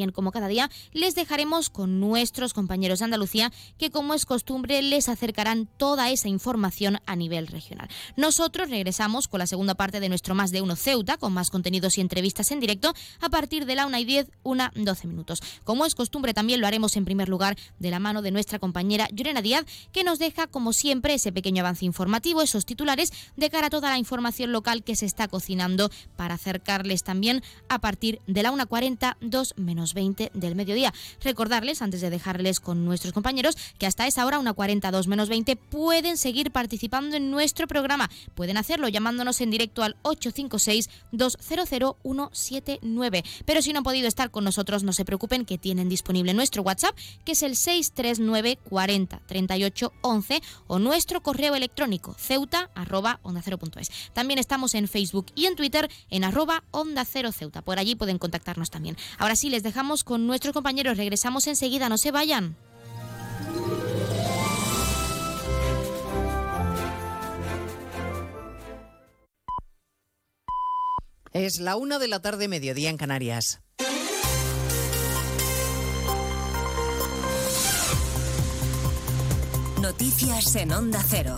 como cada día, les dejaremos con nuestros compañeros de Andalucía que como es costumbre les acercarán toda esa información a nivel regional. Nosotros regresamos con la segunda parte de nuestro Más de Uno Ceuta con más contenidos y entrevistas en directo a partir de la 1 y 10, una 12 minutos. Como es costumbre también lo haremos en primer lugar de la mano de nuestra compañera Llorena Díaz que nos deja como siempre ese pequeño avance informativo, esos titulares de cara a toda la información local que se está cocinando para acercarles también a partir de la 1.40, 2 menos 20 del mediodía. Recordarles, antes de dejarles con nuestros compañeros, que hasta esa hora, una 42 menos 20, pueden seguir participando en nuestro programa. Pueden hacerlo llamándonos en directo al 856-200-179. Pero si no han podido estar con nosotros, no se preocupen que tienen disponible nuestro WhatsApp, que es el 639 40 38 11 o nuestro correo electrónico ceuta arroba onda También estamos en Facebook y en Twitter en arroba onda cero ceuta. Por allí pueden contactarnos también. Ahora sí, les dejamos con nuestros compañeros. Regresamos enseguida, no se vayan. Es la una de la tarde, mediodía en Canarias. Noticias en Onda Cero.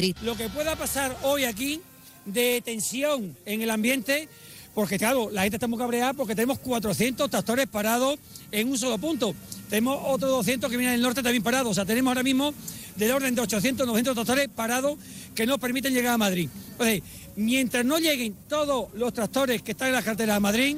Lo que pueda pasar hoy aquí de tensión en el ambiente, porque claro, la gente está muy cabreada porque tenemos 400 tractores parados en un solo punto. Tenemos otros 200 que vienen del norte también parados. O sea, tenemos ahora mismo del orden de 800, 900 tractores parados que no permiten llegar a Madrid. Entonces, mientras no lleguen todos los tractores que están en la carretera de Madrid,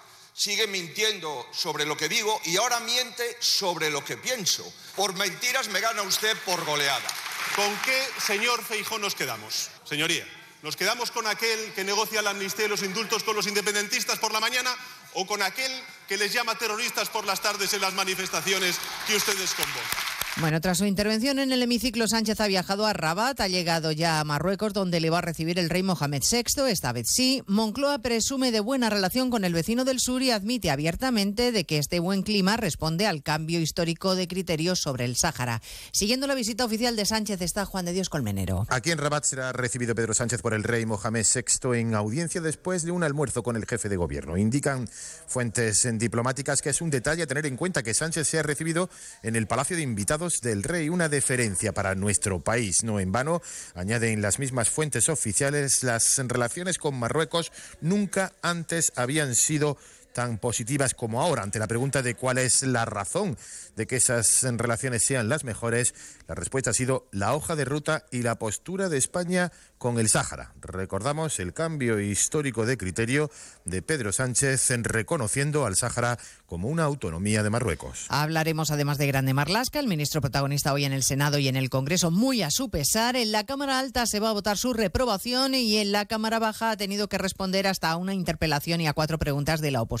sigue mintiendo sobre lo que digo y ahora miente sobre lo que pienso. Por mentiras me gana usted por goleada. ¿Con qué, señor Feijó, nos quedamos? Señoría, ¿nos quedamos con aquel que negocia la amnistía y los indultos con los independentistas por la mañana o con aquel que les llama terroristas por las tardes en las manifestaciones que ustedes convocan? Bueno, tras su intervención en el hemiciclo, Sánchez ha viajado a Rabat, ha llegado ya a Marruecos, donde le va a recibir el rey Mohamed VI, esta vez sí. Moncloa presume de buena relación con el vecino del sur y admite abiertamente de que este buen clima responde al cambio histórico de criterios sobre el Sáhara. Siguiendo la visita oficial de Sánchez está Juan de Dios Colmenero. Aquí en Rabat será recibido Pedro Sánchez por el rey Mohamed VI en audiencia después de un almuerzo con el jefe de gobierno. Indican fuentes diplomáticas que es un detalle a tener en cuenta que Sánchez sea recibido en el Palacio de Invitados del Rey, una deferencia para nuestro país. No en vano, añaden las mismas fuentes oficiales, las relaciones con Marruecos nunca antes habían sido tan positivas como ahora. Ante la pregunta de cuál es la razón de que esas relaciones sean las mejores, la respuesta ha sido la hoja de ruta y la postura de España con el Sáhara. Recordamos el cambio histórico de criterio de Pedro Sánchez en reconociendo al Sáhara como una autonomía de Marruecos. Hablaremos además de Grande Marlasca, el ministro protagonista hoy en el Senado y en el Congreso, muy a su pesar. En la Cámara Alta se va a votar su reprobación y en la Cámara Baja ha tenido que responder hasta a una interpelación y a cuatro preguntas de la oposición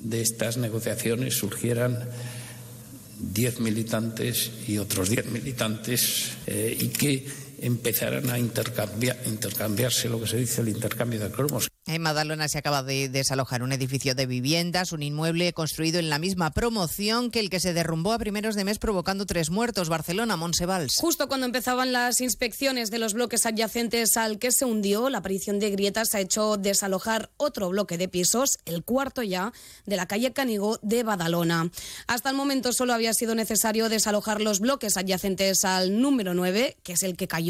de estas negociaciones surgieran diez militantes y otros diez militantes eh, y que empezaran a intercambiar, intercambiarse lo que se dice el intercambio de cromos. En Madalona se acaba de desalojar un edificio de viviendas, un inmueble construido en la misma promoción que el que se derrumbó a primeros de mes provocando tres muertos, Barcelona, Monsevals. Justo cuando empezaban las inspecciones de los bloques adyacentes al que se hundió, la aparición de grietas ha hecho desalojar otro bloque de pisos, el cuarto ya, de la calle Canigó de Badalona. Hasta el momento solo había sido necesario desalojar los bloques adyacentes al número 9, que es el que cayó.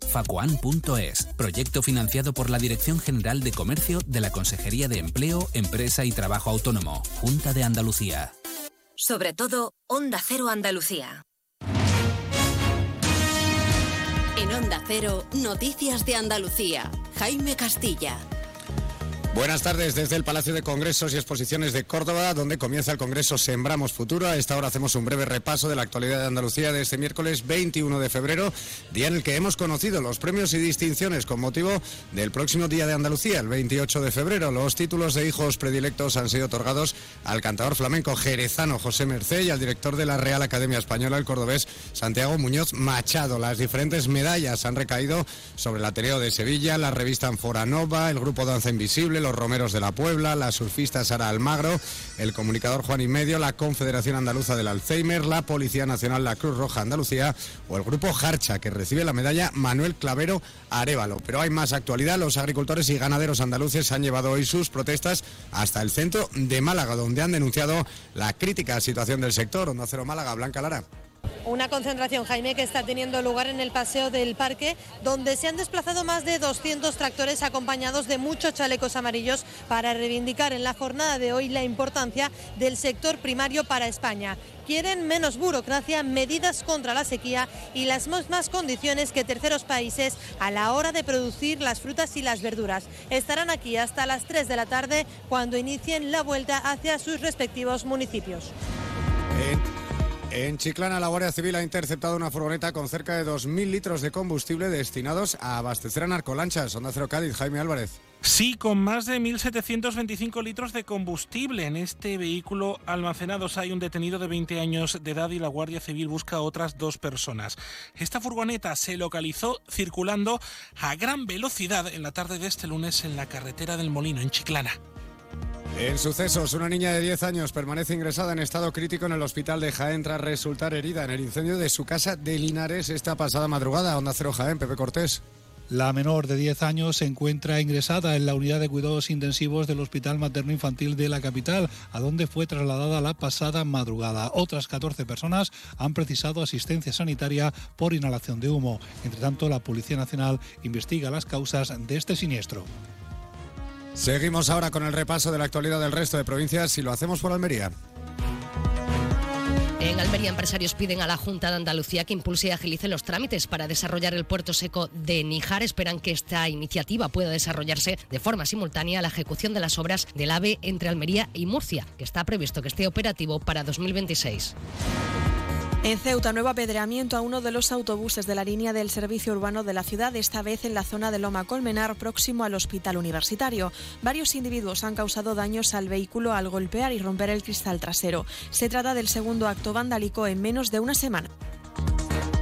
www.facuan.es. Proyecto financiado por la Dirección General de Comercio de la Consejería de Empleo, Empresa y Trabajo Autónomo, Junta de Andalucía. Sobre todo, Onda Cero Andalucía. En Onda Cero, Noticias de Andalucía. Jaime Castilla. Buenas tardes desde el Palacio de Congresos y Exposiciones de Córdoba, donde comienza el Congreso Sembramos Futuro. A esta hora hacemos un breve repaso de la actualidad de Andalucía de este miércoles 21 de febrero, día en el que hemos conocido los premios y distinciones con motivo del próximo Día de Andalucía, el 28 de febrero. Los títulos de hijos predilectos han sido otorgados al cantador flamenco jerezano José Mercé y al director de la Real Academia Española, el cordobés Santiago Muñoz Machado. Las diferentes medallas han recaído sobre el Ateneo de Sevilla, la revista Anforanova, el grupo Danza Invisible, los Romeros de la Puebla, la surfista Sara Almagro, el comunicador Juan y Medio, la Confederación Andaluza del Alzheimer, la Policía Nacional, la Cruz Roja Andalucía o el grupo Harcha, que recibe la medalla Manuel Clavero Arevalo. Pero hay más actualidad. Los agricultores y ganaderos andaluces han llevado hoy sus protestas hasta el centro de Málaga, donde han denunciado la crítica situación del sector. Onda Cero Málaga, Blanca Lara. Una concentración, Jaime, que está teniendo lugar en el paseo del parque, donde se han desplazado más de 200 tractores acompañados de muchos chalecos amarillos para reivindicar en la jornada de hoy la importancia del sector primario para España. Quieren menos burocracia, medidas contra la sequía y las mismas condiciones que terceros países a la hora de producir las frutas y las verduras. Estarán aquí hasta las 3 de la tarde cuando inicien la vuelta hacia sus respectivos municipios. En Chiclana, la Guardia Civil ha interceptado una furgoneta con cerca de 2.000 litros de combustible destinados a abastecer a narcolanchas. Onda Cero Cádiz, Jaime Álvarez. Sí, con más de 1.725 litros de combustible. En este vehículo almacenados hay un detenido de 20 años de edad y la Guardia Civil busca a otras dos personas. Esta furgoneta se localizó circulando a gran velocidad en la tarde de este lunes en la carretera del Molino, en Chiclana. En sucesos, una niña de 10 años permanece ingresada en estado crítico en el hospital de Jaén tras resultar herida en el incendio de su casa de Linares esta pasada madrugada. Onda Cero Jaén, Pepe Cortés. La menor de 10 años se encuentra ingresada en la unidad de cuidados intensivos del Hospital Materno Infantil de la capital, a donde fue trasladada la pasada madrugada. Otras 14 personas han precisado asistencia sanitaria por inhalación de humo. Entre tanto, la Policía Nacional investiga las causas de este siniestro. Seguimos ahora con el repaso de la actualidad del resto de provincias y lo hacemos por Almería. En Almería, empresarios piden a la Junta de Andalucía que impulse y agilice los trámites para desarrollar el puerto seco de Níjar. Esperan que esta iniciativa pueda desarrollarse de forma simultánea a la ejecución de las obras del AVE entre Almería y Murcia, que está previsto que esté operativo para 2026. En Ceuta, nuevo apedreamiento a uno de los autobuses de la línea del servicio urbano de la ciudad, esta vez en la zona de Loma Colmenar, próximo al hospital universitario. Varios individuos han causado daños al vehículo al golpear y romper el cristal trasero. Se trata del segundo acto vandálico en menos de una semana.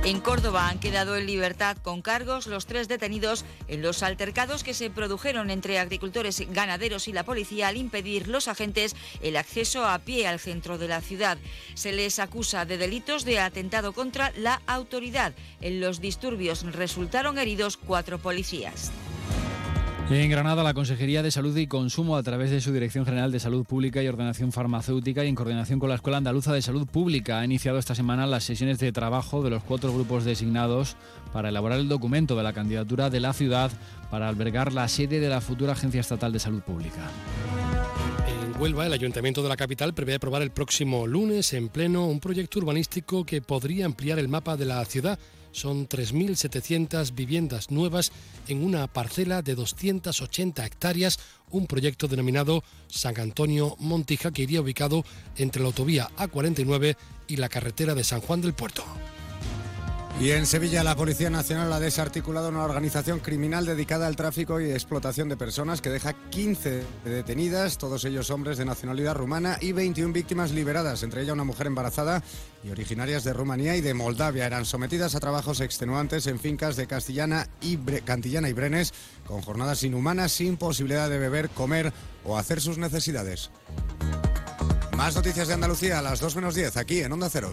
En Córdoba han quedado en libertad con cargos los tres detenidos en los altercados que se produjeron entre agricultores, ganaderos y la policía al impedir los agentes el acceso a pie al centro de la ciudad. Se les acusa de delitos de atentado contra la autoridad. En los disturbios resultaron heridos cuatro policías. En Granada, la Consejería de Salud y Consumo, a través de su Dirección General de Salud Pública y Ordenación Farmacéutica y en coordinación con la Escuela Andaluza de Salud Pública, ha iniciado esta semana las sesiones de trabajo de los cuatro grupos designados para elaborar el documento de la candidatura de la ciudad para albergar la sede de la futura Agencia Estatal de Salud Pública. En Huelva, el Ayuntamiento de la capital prevé aprobar el próximo lunes en pleno un proyecto urbanístico que podría ampliar el mapa de la ciudad son 3.700 viviendas nuevas en una parcela de 280 hectáreas, un proyecto denominado San Antonio Montija que iría ubicado entre la autovía A49 y la carretera de San Juan del Puerto. Y en Sevilla la Policía Nacional ha desarticulado una organización criminal dedicada al tráfico y explotación de personas que deja 15 detenidas, todos ellos hombres de nacionalidad rumana y 21 víctimas liberadas, entre ellas una mujer embarazada y originarias de Rumanía y de Moldavia. Eran sometidas a trabajos extenuantes en fincas de Castellana y Cantillana y Brenes, con jornadas inhumanas sin posibilidad de beber, comer o hacer sus necesidades. Más noticias de Andalucía a las 2 menos 10 aquí en Onda Cero.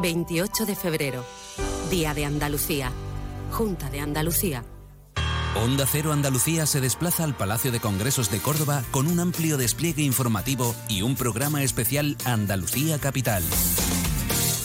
28 de febrero, Día de Andalucía, Junta de Andalucía. Onda Cero Andalucía se desplaza al Palacio de Congresos de Córdoba con un amplio despliegue informativo y un programa especial Andalucía Capital.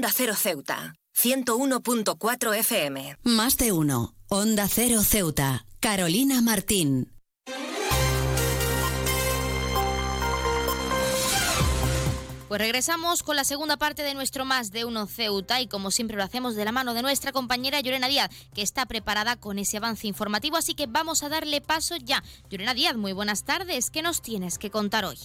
Onda Cero Ceuta, 101.4 FM. Más de uno. Onda Cero Ceuta. Carolina Martín. Pues regresamos con la segunda parte de nuestro Más de Uno Ceuta y como siempre lo hacemos de la mano de nuestra compañera Llorena Díaz, que está preparada con ese avance informativo, así que vamos a darle paso ya. Llorena Díaz, muy buenas tardes, ¿qué nos tienes que contar hoy?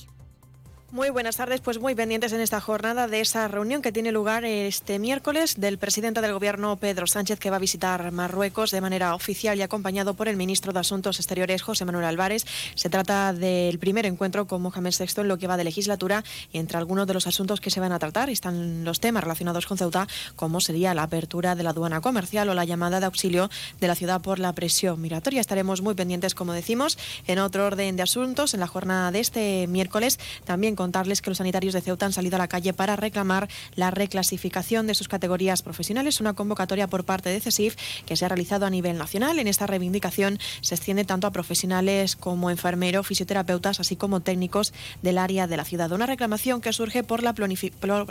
Muy buenas tardes, pues muy pendientes en esta jornada de esa reunión que tiene lugar este miércoles del presidente del Gobierno Pedro Sánchez que va a visitar Marruecos de manera oficial y acompañado por el ministro de Asuntos Exteriores José Manuel Álvarez. Se trata del primer encuentro con Mohamed VI en lo que va de legislatura y entre algunos de los asuntos que se van a tratar están los temas relacionados con Ceuta, como sería la apertura de la aduana comercial o la llamada de auxilio de la ciudad por la presión migratoria. Estaremos muy pendientes, como decimos, en otro orden de asuntos en la jornada de este miércoles también con contarles que los sanitarios de Ceuta han salido a la calle para reclamar la reclasificación de sus categorías profesionales, una convocatoria por parte de CESIF que se ha realizado a nivel nacional. En esta reivindicación se extiende tanto a profesionales como enfermeros, fisioterapeutas, así como técnicos del área de la ciudad. Una reclamación que surge por la,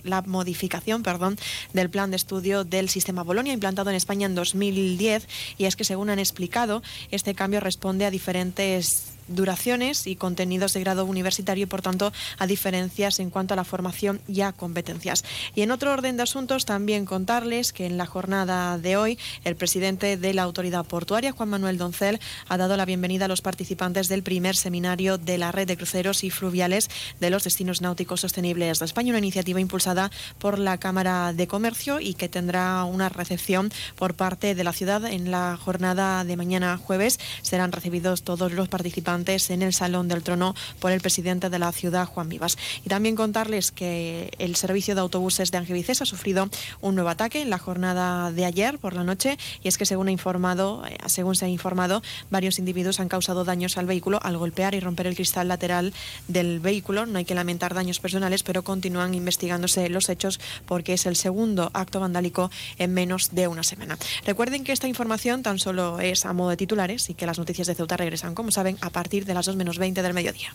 la modificación perdón, del plan de estudio del sistema Bolonia implantado en España en 2010 y es que según han explicado este cambio responde a diferentes duraciones y contenidos de grado universitario y, por tanto, a diferencias en cuanto a la formación y a competencias. Y en otro orden de asuntos, también contarles que en la jornada de hoy, el presidente de la Autoridad Portuaria, Juan Manuel Doncel, ha dado la bienvenida a los participantes del primer seminario de la red de cruceros y fluviales de los destinos náuticos sostenibles de España, una iniciativa impulsada por la Cámara de Comercio y que tendrá una recepción por parte de la ciudad en la jornada de mañana jueves. Serán recibidos todos los participantes en el Salón del Trono por el presidente de la ciudad, Juan Vivas. Y también contarles que el servicio de autobuses de Angevicés ha sufrido un nuevo ataque en la jornada de ayer por la noche y es que según ha informado, eh, según se ha informado, varios individuos han causado daños al vehículo al golpear y romper el cristal lateral del vehículo. No hay que lamentar daños personales, pero continúan investigándose los hechos porque es el segundo acto vandálico en menos de una semana. Recuerden que esta información tan solo es a modo de titulares y que las noticias de Ceuta regresan, como saben, a partir de las 2 menos 20 del mediodía.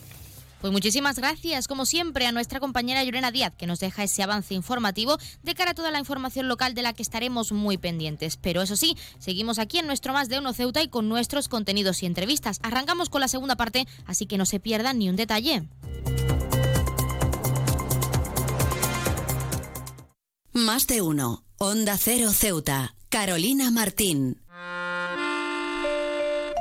Pues muchísimas gracias, como siempre, a nuestra compañera Llorena Díaz, que nos deja ese avance informativo de cara a toda la información local de la que estaremos muy pendientes. Pero eso sí, seguimos aquí en nuestro Más de Uno Ceuta y con nuestros contenidos y entrevistas. Arrancamos con la segunda parte, así que no se pierdan ni un detalle. Más de Uno, Onda Cero Ceuta, Carolina Martín.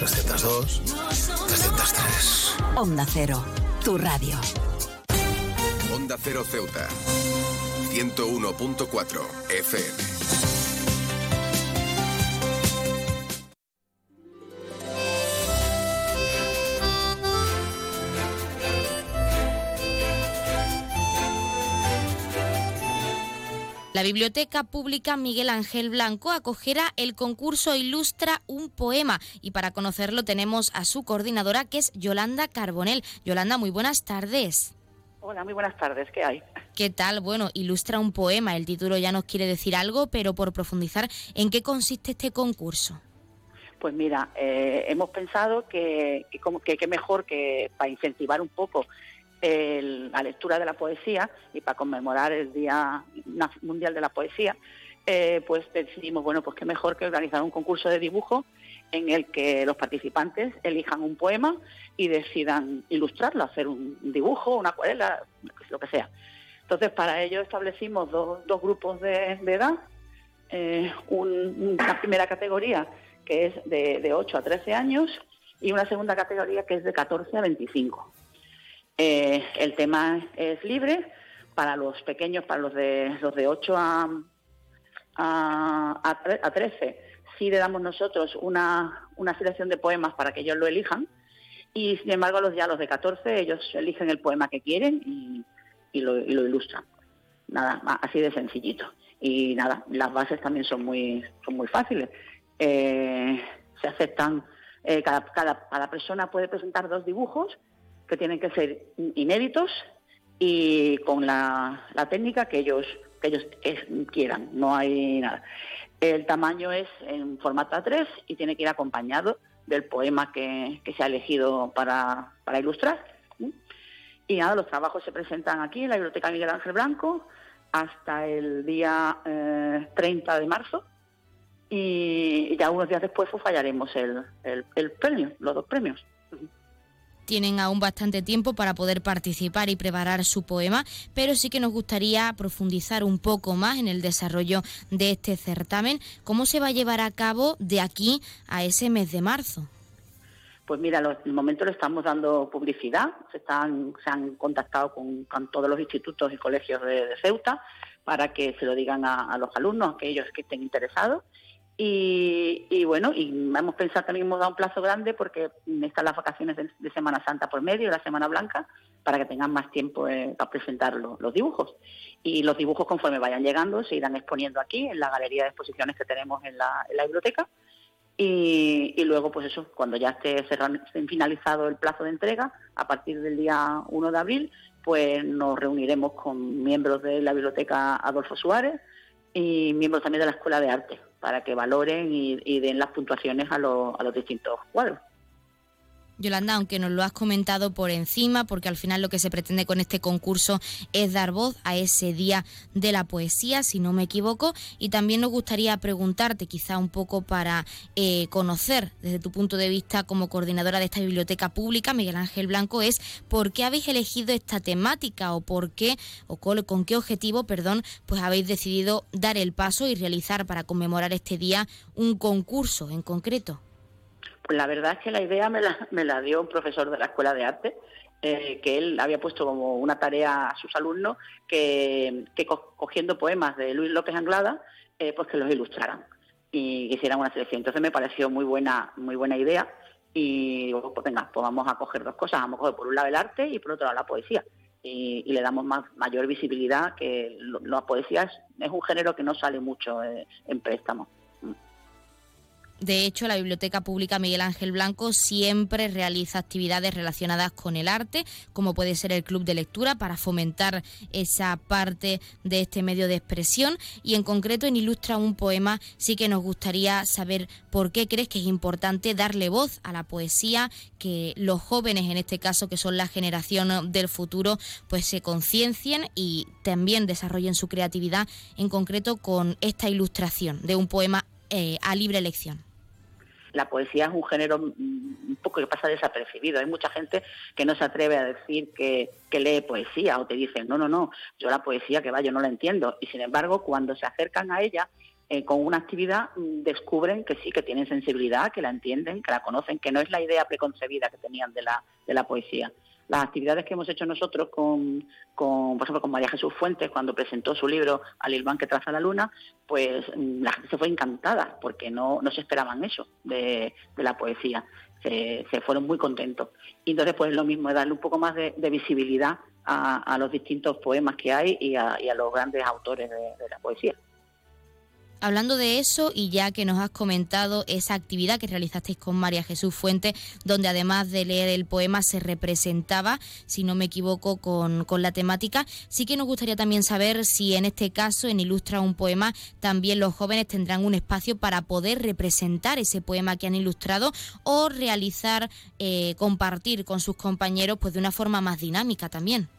302, 303. Onda Cero, tu radio. Onda Cero Ceuta, 101.4 FM. La Biblioteca Pública Miguel Ángel Blanco acogerá el concurso Ilustra un poema y para conocerlo tenemos a su coordinadora que es Yolanda Carbonel. Yolanda, muy buenas tardes. Hola, muy buenas tardes. ¿Qué hay? ¿Qué tal? Bueno, ilustra un poema. El título ya nos quiere decir algo, pero por profundizar, ¿en qué consiste este concurso? Pues mira, eh, hemos pensado que, que, que, mejor que para incentivar un poco la lectura de la poesía y para conmemorar el Día Mundial de la Poesía, eh, pues decidimos, bueno, pues qué mejor que organizar un concurso de dibujo en el que los participantes elijan un poema y decidan ilustrarlo, hacer un dibujo, una acuarela, lo que sea. Entonces, para ello establecimos dos, grupos de, edad, eh, una primera categoría que es de, de 8 a 13 años y una segunda categoría que es de 14 a 25. Eh, el tema es libre para los pequeños, para los de los de 8 a, a, 13. Sí le damos nosotros una, selección de poemas para que ellos lo elijan y sin embargo los ya los de 14 ellos eligen el poema que quieren y, lo, ilustran. Nada, así de sencillito. Y nada, las bases también son muy, son muy fáciles. Eh, se aceptan, eh, cada, cada, cada persona puede presentar dos dibujos que tienen que ser inéditos y con la, técnica que ellos, que ellos quieran, no hay nada. El tamaño es en formato A3 y tiene que ir acompañado del poema que, se ha elegido para, ilustrar. Y nada, los trabajos se presentan aquí en la Biblioteca Miguel Ángel Blanco hasta el día 30 eh, de marzo y ya unos días después pues, fallaremos el, el premio, los dos premios tienen aún bastante tiempo para poder participar y preparar su poema, pero sí que nos gustaría profundizar un poco más en el desarrollo de este certamen. ¿Cómo se va a llevar a cabo de aquí a ese mes de marzo? Pues mira, en el momento le estamos dando publicidad, se, están, se han contactado con, todos los institutos y colegios de, Ceuta para que se lo digan a, a los alumnos, aquellos que estén interesados y, bueno, y hemos pensado también hemos dado un plazo grande porque están las vacaciones de, Semana Santa por medio, la Semana Blanca, para que tengan más tiempo eh, para presentar los dibujos. Y los dibujos, conforme vayan llegando, se irán exponiendo aquí en la galería de exposiciones que tenemos en la, biblioteca. Y, luego, pues eso, cuando ya esté, esté finalizado el plazo de entrega, a partir del día 1 de abril, pues nos reuniremos con miembros de la biblioteca Adolfo Suárez y miembros también de la Escuela de Arte para que valoren y, den las puntuaciones a, a los distintos cuadros. Yolanda, aunque nos lo has comentado por encima, porque al final lo que se pretende con este concurso es dar voz a ese día de la poesía, si no me equivoco, y también nos gustaría preguntarte, quizá un poco para eh, conocer desde tu punto de vista como coordinadora de esta biblioteca pública, Miguel Ángel Blanco, es por qué habéis elegido esta temática o por qué, o con, con qué objetivo, perdón, pues habéis decidido dar el paso y realizar para conmemorar este día un concurso en concreto. La verdad es que la idea me la, me la dio un profesor de la Escuela de Arte, eh, que él había puesto como una tarea a sus alumnos que, cogiendo poemas de Luis López Anglada, eh, pues que los ilustraran y hicieran una selección. Entonces me pareció muy buena, muy buena idea y digo, pues venga, pues vamos a coger dos cosas, vamos a coger por un lado el arte y por otro lado la poesía. Y, le damos más mayor visibilidad que la poesía es, un género que no sale mucho eh, en préstamo. De hecho, la Biblioteca Pública Miguel Ángel Blanco siempre realiza actividades relacionadas con el arte, como puede ser el club de lectura, para fomentar esa parte de este medio de expresión. Y en concreto, en Ilustra un poema, sí que nos gustaría saber por qué crees que es importante darle voz a la poesía, que los jóvenes, en este caso, que son la generación del futuro, pues se conciencien y también desarrollen su creatividad, en concreto con esta ilustración de un poema eh, a libre elección la poesía es un género un poco que pasa desapercibido. Hay mucha gente que no se atreve a decir que, lee poesía o te dicen, no, no, no, yo la poesía que va, yo no la entiendo. Y sin embargo, cuando se acercan a ella eh, con una actividad, mm, descubren que sí, que tienen sensibilidad, que la entienden, que la conocen, que no es la idea preconcebida que tenían de la, de la poesía las actividades que hemos hecho nosotros con, por ejemplo, con María Jesús Fuentes, cuando presentó su libro Al Ilván que traza la luna, pues mm, la gente se fue encantada, porque no, no se esperaban eso de, la poesía. Se, fueron muy contentos. Y entonces, pues lo mismo, es darle un poco más de, visibilidad a, los distintos poemas que hay y a, los grandes autores de la poesía. Hablando de eso, y ya que nos has comentado esa actividad que realizasteis con María Jesús Fuente, donde además de leer el poema se representaba, si no me equivoco, con, con, la temática, sí que nos gustaría también saber si en este caso, en Ilustra un poema, también los jóvenes tendrán un espacio para poder representar ese poema que han ilustrado o realizar, eh, compartir con sus compañeros pues de una forma más dinámica también.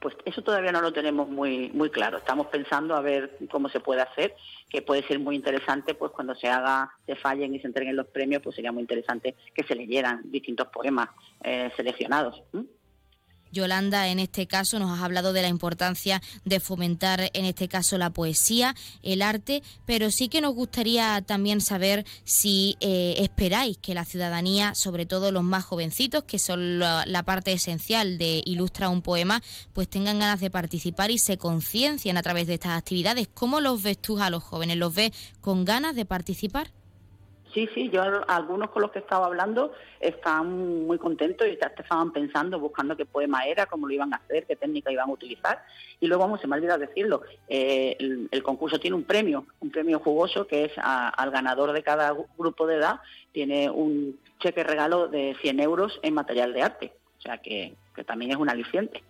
Pues eso todavía no lo tenemos muy muy claro. Estamos pensando a ver cómo se puede hacer, que puede ser muy interesante, pues cuando se haga, se fallen y se entreguen los premios, pues sería muy interesante que se leyeran distintos poemas eh, seleccionados. Yolanda, en este caso nos has hablado de la importancia de fomentar, en este caso, la poesía, el arte, pero sí que nos gustaría también saber si eh, esperáis que la ciudadanía, sobre todo los más jovencitos, que son la, la, parte esencial de Ilustra un poema, pues tengan ganas de participar y se conciencien a través de estas actividades. ¿Cómo los ves tú a los jóvenes? ¿Los ves con ganas de participar? Sí, sí, yo algunos con los que estaba hablando están muy contentos y estaban pensando, buscando qué poema era, cómo lo iban a hacer, qué técnica iban a utilizar. Y luego, vamos, se me ha olvidado decirlo, eh, el, concurso tiene un premio, un premio jugoso que es al ganador de cada grupo de edad, tiene un cheque regalo de 100 euros en material de arte O sea que, que también es un aliciente.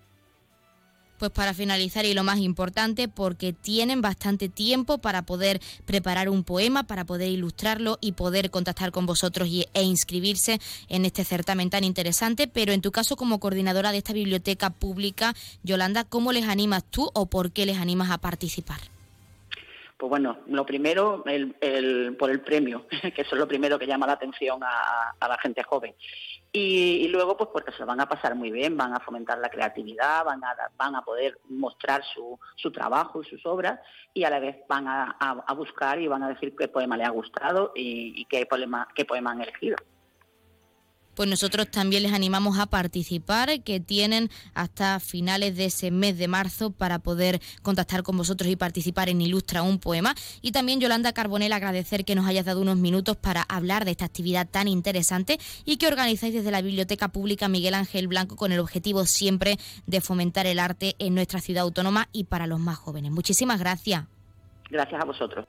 Pues para finalizar y lo más importante, porque tienen bastante tiempo para poder preparar un poema, para poder ilustrarlo y poder contactar con vosotros e inscribirse en este certamen tan interesante. Pero en tu caso, como coordinadora de esta biblioteca pública, Yolanda, ¿cómo les animas tú o por qué les animas a participar? Pues bueno, lo primero, el, por el premio, que eso es lo primero que llama la atención a la gente joven. Y, luego, pues porque se lo van a pasar muy bien, van a fomentar la creatividad, van a, van a poder mostrar su, su trabajo y sus obras y a la vez van a, buscar y van a decir qué poema le ha gustado y, y qué, poema, qué poema han elegido pues nosotros también les animamos a participar, que tienen hasta finales de ese mes de marzo para poder contactar con vosotros y participar en Ilustra un poema. Y también, Yolanda Carbonel, agradecer que nos hayas dado unos minutos para hablar de esta actividad tan interesante y que organizáis desde la Biblioteca Pública Miguel Ángel Blanco con el objetivo siempre de fomentar el arte en nuestra ciudad autónoma y para los más jóvenes. Muchísimas gracias. Gracias a vosotros.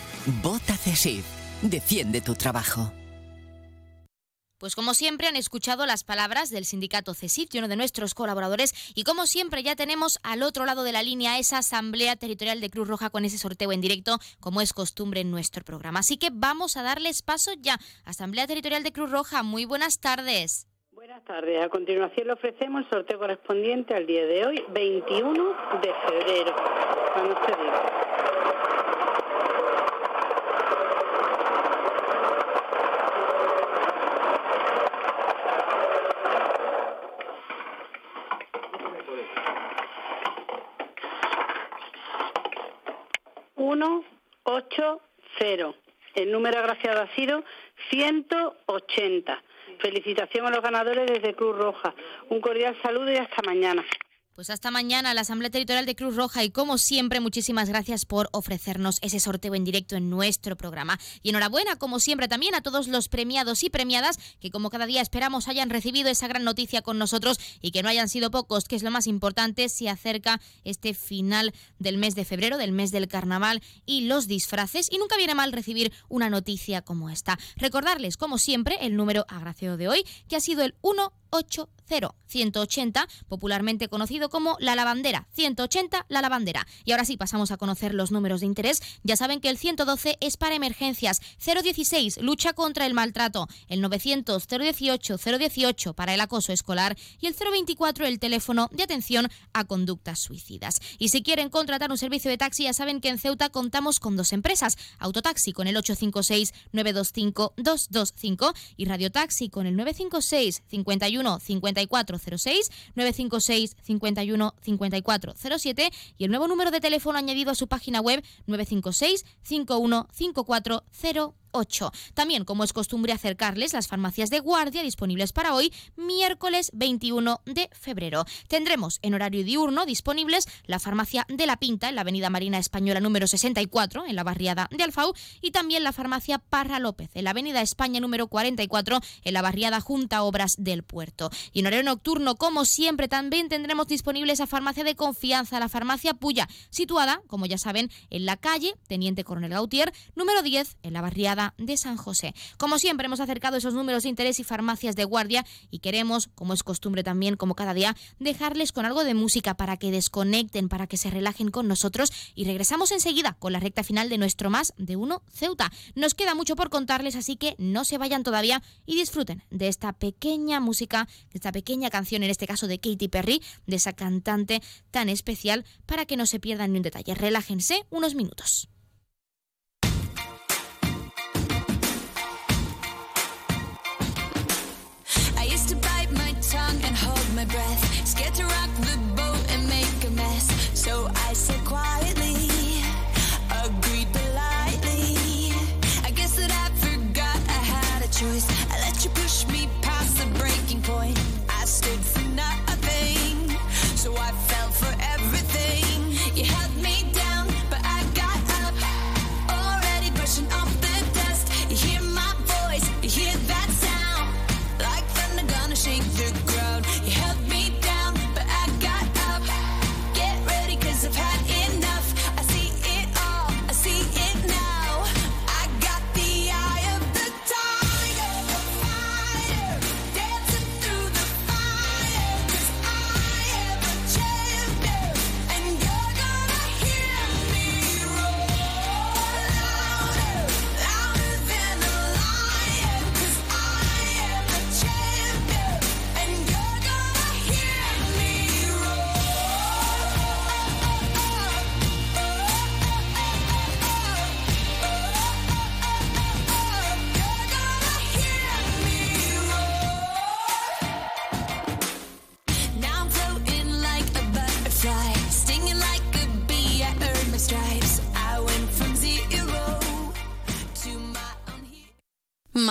Vota CESIF. Defiende tu trabajo. Pues como siempre han escuchado las palabras del sindicato CESIF, uno de nuestros colaboradores, y como siempre ya tenemos al otro lado de la línea esa asamblea territorial de Cruz Roja con ese sorteo en directo, como es costumbre en nuestro programa. Así que vamos a darles paso ya. Asamblea Territorial de Cruz Roja, muy buenas tardes. Buenas tardes. A continuación le ofrecemos el sorteo correspondiente al día de hoy, 21 de febrero. Cuando usted cero. El número agraciado ha sido 180. Felicitación a los ganadores desde Cruz Roja. Un cordial saludo y hasta mañana. Pues hasta mañana la Asamblea Territorial de Cruz Roja y como siempre muchísimas gracias por ofrecernos ese sorteo en directo en nuestro programa. Y enhorabuena como siempre también a todos los premiados y premiadas que como cada día esperamos hayan recibido esa gran noticia con nosotros y que no hayan sido pocos, que es lo más importante, se acerca este final del mes de febrero, del mes del carnaval y los disfraces y nunca viene mal recibir una noticia como esta. Recordarles como siempre el número agraciado de hoy que ha sido el 1 180 180, popularmente conocido como la lavandera. 180, la lavandera. Y ahora sí, pasamos a conocer los números de interés. Ya saben que el 112 es para emergencias, 016, lucha contra el maltrato, el 900, 018, 018 para el acoso escolar y el 024 el teléfono de atención a conductas suicidas. Y si quieren contratar un servicio de taxi, ya saben que en Ceuta contamos con dos empresas, Autotaxi con el 856 925 225 y Radiotaxi con el 956 51 5406, 956 51 5407 y el nuevo número de teléfono añadido a su página web 956 51 5408. 8. También, como es costumbre, acercarles las farmacias de guardia disponibles para hoy, miércoles 21 de febrero. Tendremos en horario diurno disponibles la farmacia de La Pinta en la Avenida Marina Española número 64 en la barriada de Alfau y también la farmacia Parra López en la Avenida España número 44 en la barriada Junta Obras del Puerto. Y en horario nocturno, como siempre, también tendremos disponible esa farmacia de confianza, la farmacia Puya, situada, como ya saben, en la calle Teniente Coronel Gautier número 10 en la barriada de San José. Como siempre, hemos acercado esos números de interés y farmacias de guardia y queremos, como es costumbre también, como cada día, dejarles con algo de música para que desconecten, para que se relajen con nosotros y regresamos enseguida con la recta final de nuestro Más de Uno Ceuta. Nos queda mucho por contarles, así que no se vayan todavía y disfruten de esta pequeña música, de esta pequeña canción, en este caso de Katy Perry, de esa cantante tan especial, para que no se pierdan ni un detalle. Relájense unos minutos.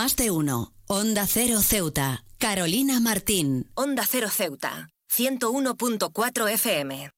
Más de uno. Onda Cero Ceuta. Carolina Martín. Onda Cero Ceuta. 101.4 FM.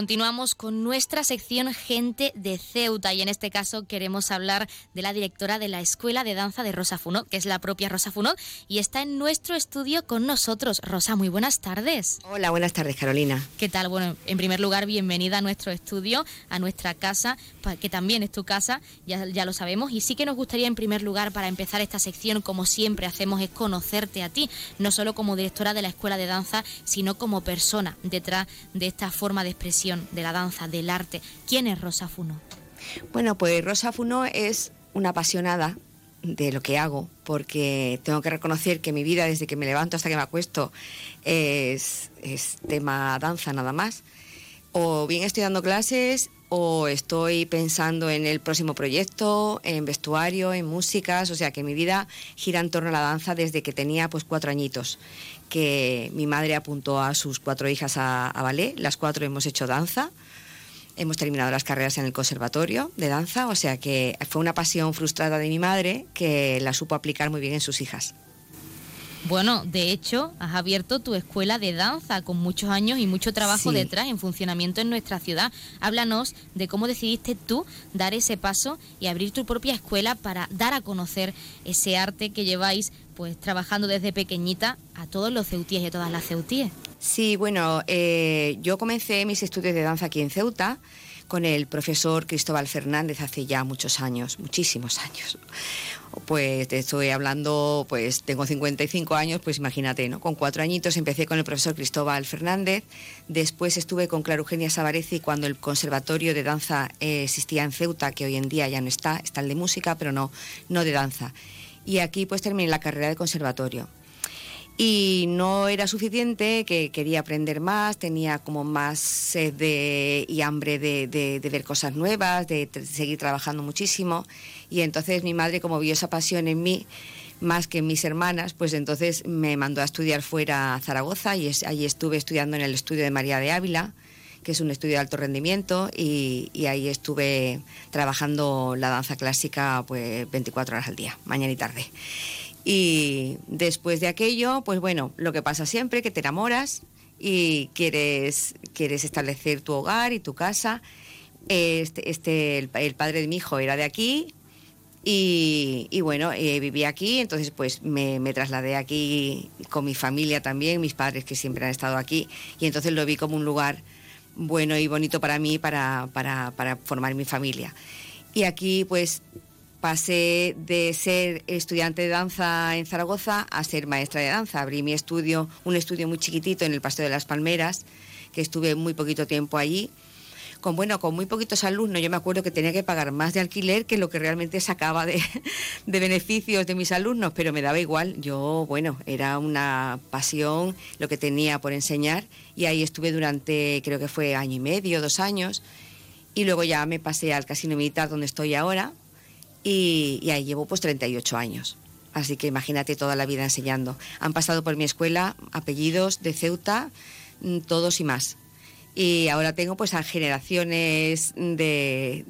Continuamos con nuestra sección Gente de Ceuta y en este caso queremos hablar de la directora de la Escuela de Danza de Rosa Funot, que es la propia Rosa Funot, y está en nuestro estudio con nosotros. Rosa, muy buenas tardes. Hola, buenas tardes, Carolina. ¿Qué tal? Bueno, en primer lugar, bienvenida a nuestro estudio, a nuestra casa, que también es tu casa, ya, ya lo sabemos, y sí que nos gustaría en primer lugar, para empezar esta sección, como siempre hacemos, es conocerte a ti, no solo como directora de la Escuela de Danza, sino como persona detrás de esta forma de expresión de la danza, del arte. ¿Quién es Rosa Funo? Bueno, pues Rosa Funo es una apasionada de lo que hago, porque tengo que reconocer que mi vida, desde que me levanto hasta que me acuesto, es, es tema danza nada más. O bien estoy dando clases o estoy pensando en el próximo proyecto, en vestuario, en músicas, o sea que mi vida gira en torno a la danza desde que tenía pues cuatro añitos que mi madre apuntó a sus cuatro hijas a, ballet, las cuatro hemos hecho danza, hemos terminado las carreras en el conservatorio de danza, o sea que fue una pasión frustrada de mi madre que la supo aplicar muy bien en sus hijas. Bueno, de hecho, has abierto tu escuela de danza con muchos años y mucho trabajo detrás en funcionamiento en nuestra ciudad. Háblanos de cómo decidiste tú dar ese paso y abrir tu propia escuela para dar a conocer ese arte que lleváis pues trabajando desde pequeñita a todos los ceutíes y a todas las ceutíes. Sí, bueno, eh, yo comencé mis estudios de danza aquí en Ceuta con el profesor Cristóbal Fernández hace ya muchos años, muchísimos años. Pues te estoy hablando, pues tengo 55 años, pues imagínate, ¿no? Con cuatro añitos empecé con el profesor Cristóbal Fernández, después estuve con Clara Eugenia Savarezi cuando el conservatorio de danza eh, existía en Ceuta, que hoy en día ya no está, está el de música, pero no, no de danza y aquí pues terminé la carrera de conservatorio. Y no era suficiente, que quería aprender más, tenía como más sed y hambre de, ver cosas nuevas, de, seguir trabajando muchísimo. Y entonces mi madre, como vio esa pasión en mí, más que en mis hermanas, pues entonces me mandó a estudiar fuera a Zaragoza y allí estuve estudiando en el estudio de María de Ávila que es un estudio de alto rendimiento, y, ahí estuve trabajando la danza clásica pues 24 horas al día, mañana y tarde. Y después de aquello, pues bueno, lo que pasa siempre, que te enamoras y quieres, quieres establecer tu hogar y tu casa. Este, este el, padre de mi hijo era de aquí, y, bueno, eh, viví aquí, entonces pues me, me, trasladé aquí con mi familia también, mis padres que siempre han estado aquí, y entonces lo vi como un lugar bueno y bonito para mí para, para, formar mi familia. Y aquí pues pasé de ser estudiante de danza en Zaragoza a ser maestra de danza. Abrí mi estudio, un estudio muy chiquitito en el Paseo de las Palmeras, que estuve muy poquito tiempo allí con bueno, con muy poquitos alumnos, yo me acuerdo que tenía que pagar más de alquiler que lo que realmente sacaba de, beneficios de mis alumnos, pero me daba igual. Yo, bueno, era una pasión lo que tenía por enseñar y ahí estuve durante, creo que fue año y medio, dos años, y luego ya me pasé al Casino Militar donde estoy ahora y, y ahí llevo pues 38 años. Así que imagínate toda la vida enseñando. Han pasado por mi escuela apellidos de Ceuta, mm, todos y más y ahora tengo pues a generaciones de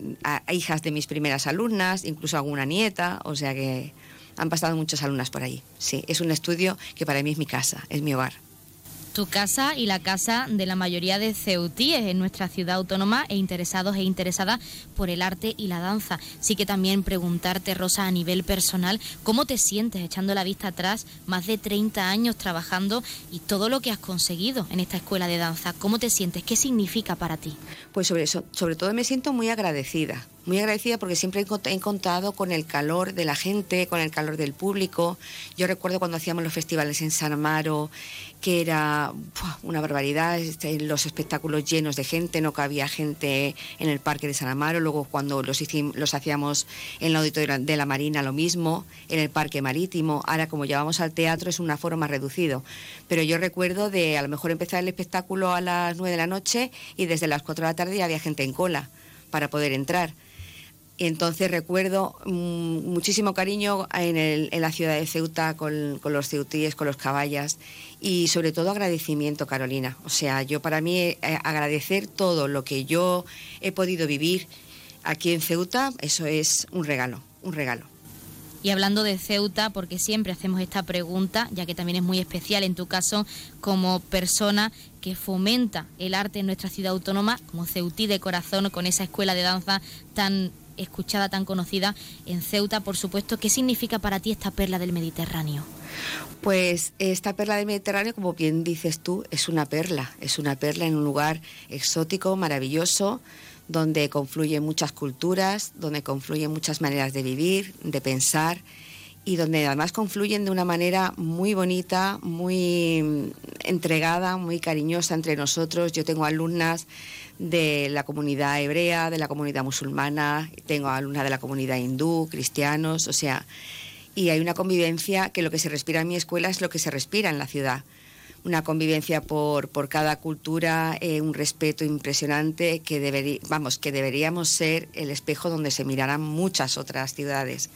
hijas de mis primeras alumnas, incluso alguna nieta, o sea que han pasado muchas alumnas por ahí. Sí, es un estudio que para mí es mi casa, es mi hogar tu casa y la casa de la mayoría de ceutíes en nuestra ciudad autónoma e interesados e interesadas por el arte y la danza. Sí que también preguntarte, Rosa, a nivel personal, ¿cómo te sientes echando la vista atrás, más de 30 años trabajando y todo lo que has conseguido en esta escuela de danza? ¿Cómo te sientes? ¿Qué significa para ti? Pues sobre eso, sobre todo me siento muy agradecida muy agradecida porque siempre he encontrado con el calor de la gente, con el calor del público. Yo recuerdo cuando hacíamos los festivales en San Amaro, que era una barbaridad, este, los espectáculos llenos de gente, no cabía gente en el parque de San Amaro, luego cuando los, los hacíamos en el auditorio de la Marina lo mismo, en el parque marítimo, ahora como llevamos al teatro es un aforo más reducido, pero yo recuerdo de a lo mejor empezar el espectáculo a las 9 de la noche y desde las 4 de la tarde ya había gente en cola para poder entrar. Entonces recuerdo mm, muchísimo cariño en, la ciudad de Ceuta con, los ceutíes, con los caballas y sobre todo agradecimiento, Carolina. O sea, yo para mí eh, agradecer todo lo que yo he podido vivir aquí en Ceuta, eso es un regalo, un regalo. Y hablando de Ceuta, porque siempre hacemos esta pregunta, ya que también es muy especial en tu caso como persona que fomenta el arte en nuestra ciudad autónoma, como Ceutí de corazón, con esa escuela de danza tan escuchada, tan conocida en Ceuta, por supuesto. ¿Qué significa para ti esta perla del Mediterráneo? Pues esta perla del Mediterráneo, como bien dices tú, es una perla, es una perla en un lugar exótico, maravilloso, donde confluyen muchas culturas, donde confluyen muchas maneras de vivir, de pensar y donde además confluyen de una manera muy bonita, muy entregada, muy cariñosa entre nosotros. Yo tengo alumnas de la comunidad hebrea, de la comunidad musulmana, tengo alumnas de la comunidad hindú, cristianos, o sea, y hay una convivencia que lo que se respira en mi escuela es lo que se respira en la ciudad. Una convivencia por, por cada cultura, eh, un respeto impresionante que, vamos, que deberíamos ser el espejo donde se mirarán muchas otras ciudades,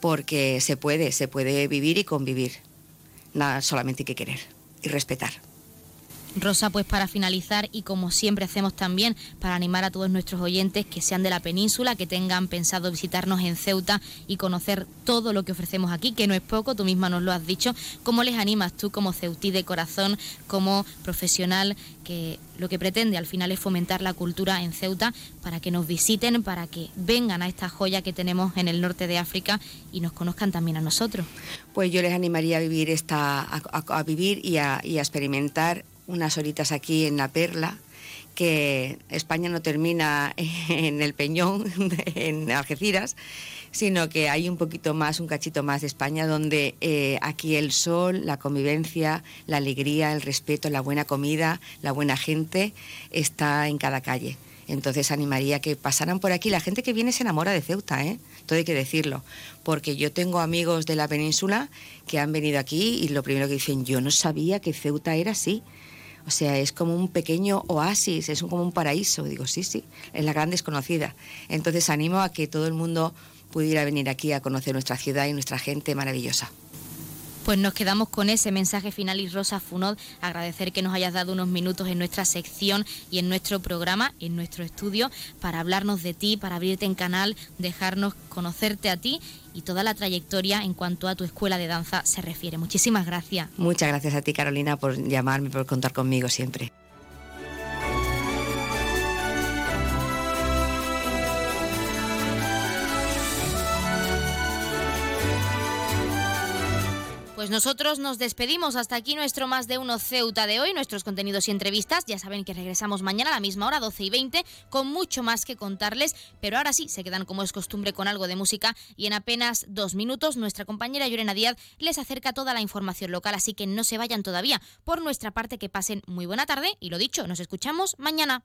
porque se puede, se puede vivir y convivir. Nada, solamente hay que querer y respetar. Rosa, pues para finalizar y como siempre hacemos también para animar a todos nuestros oyentes que sean de la península, que tengan pensado visitarnos en Ceuta y conocer todo lo que ofrecemos aquí, que no es poco, tú misma nos lo has dicho, ¿cómo les animas tú como ceutí de corazón, como profesional que lo que pretende al final es fomentar la cultura en Ceuta para que nos visiten, para que vengan a esta joya que tenemos en el norte de África y nos conozcan también a nosotros? Pues yo les animaría a vivir esta, a, vivir y a, y a experimentar unas horitas aquí en la Perla, que España no termina en el Peñón, en Algeciras, sino que hay un poquito más, un cachito más de España, donde eh, aquí el sol, la convivencia, la alegría, el respeto, la buena comida, la buena gente está en cada calle. Entonces animaría que pasaran por aquí. La gente que viene se enamora de Ceuta, ¿eh? Todo hay que decirlo. Porque yo tengo amigos de la península que han venido aquí y lo primero que dicen, yo no sabía que Ceuta era así. O sea, es como un pequeño oasis, es como un paraíso. Digo, sí, sí, es la gran desconocida. Entonces animo a que todo el mundo pudiera venir aquí a conocer nuestra ciudad y nuestra gente maravillosa. Pues nos quedamos con ese mensaje final y Rosa Funod, agradecer que nos hayas dado unos minutos en nuestra sección y en nuestro programa, en nuestro estudio, para hablarnos de ti, para abrirte en canal, dejarnos conocerte a ti y toda la trayectoria en cuanto a tu escuela de danza se refiere. Muchísimas gracias. Muchas gracias a ti, Carolina, por llamarme, por contar conmigo siempre. Pues nosotros nos despedimos. Hasta aquí nuestro más de uno Ceuta de hoy, nuestros contenidos y entrevistas. Ya saben que regresamos mañana a la misma hora, 12 y 20, con mucho más que contarles. Pero ahora sí, se quedan como es costumbre con algo de música y en apenas dos minutos nuestra compañera Llorena Díaz les acerca toda la información local. Así que no se vayan todavía. Por nuestra parte, que pasen muy buena tarde y lo dicho, nos escuchamos mañana.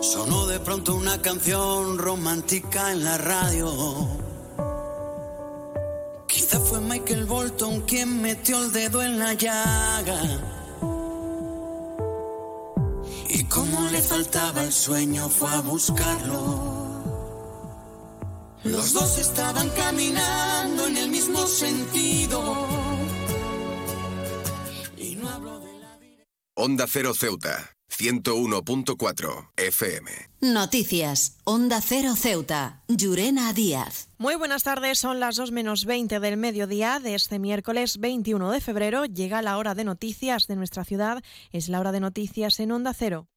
Sonó de pronto una canción romántica en la radio. Quizá fue Michael Bolton quien metió el dedo en la llaga. Y como le faltaba el sueño fue a buscarlo. Los dos estaban caminando en el mismo sentido. Y no hablo de la... Onda Cero Ceuta. 101.4 FM. Noticias. Onda Cero Ceuta. Llurena Díaz. Muy buenas tardes, son las 2 menos 20 del mediodía de este miércoles 21 de febrero. Llega la hora de noticias de nuestra ciudad. Es la hora de noticias en Onda Cero.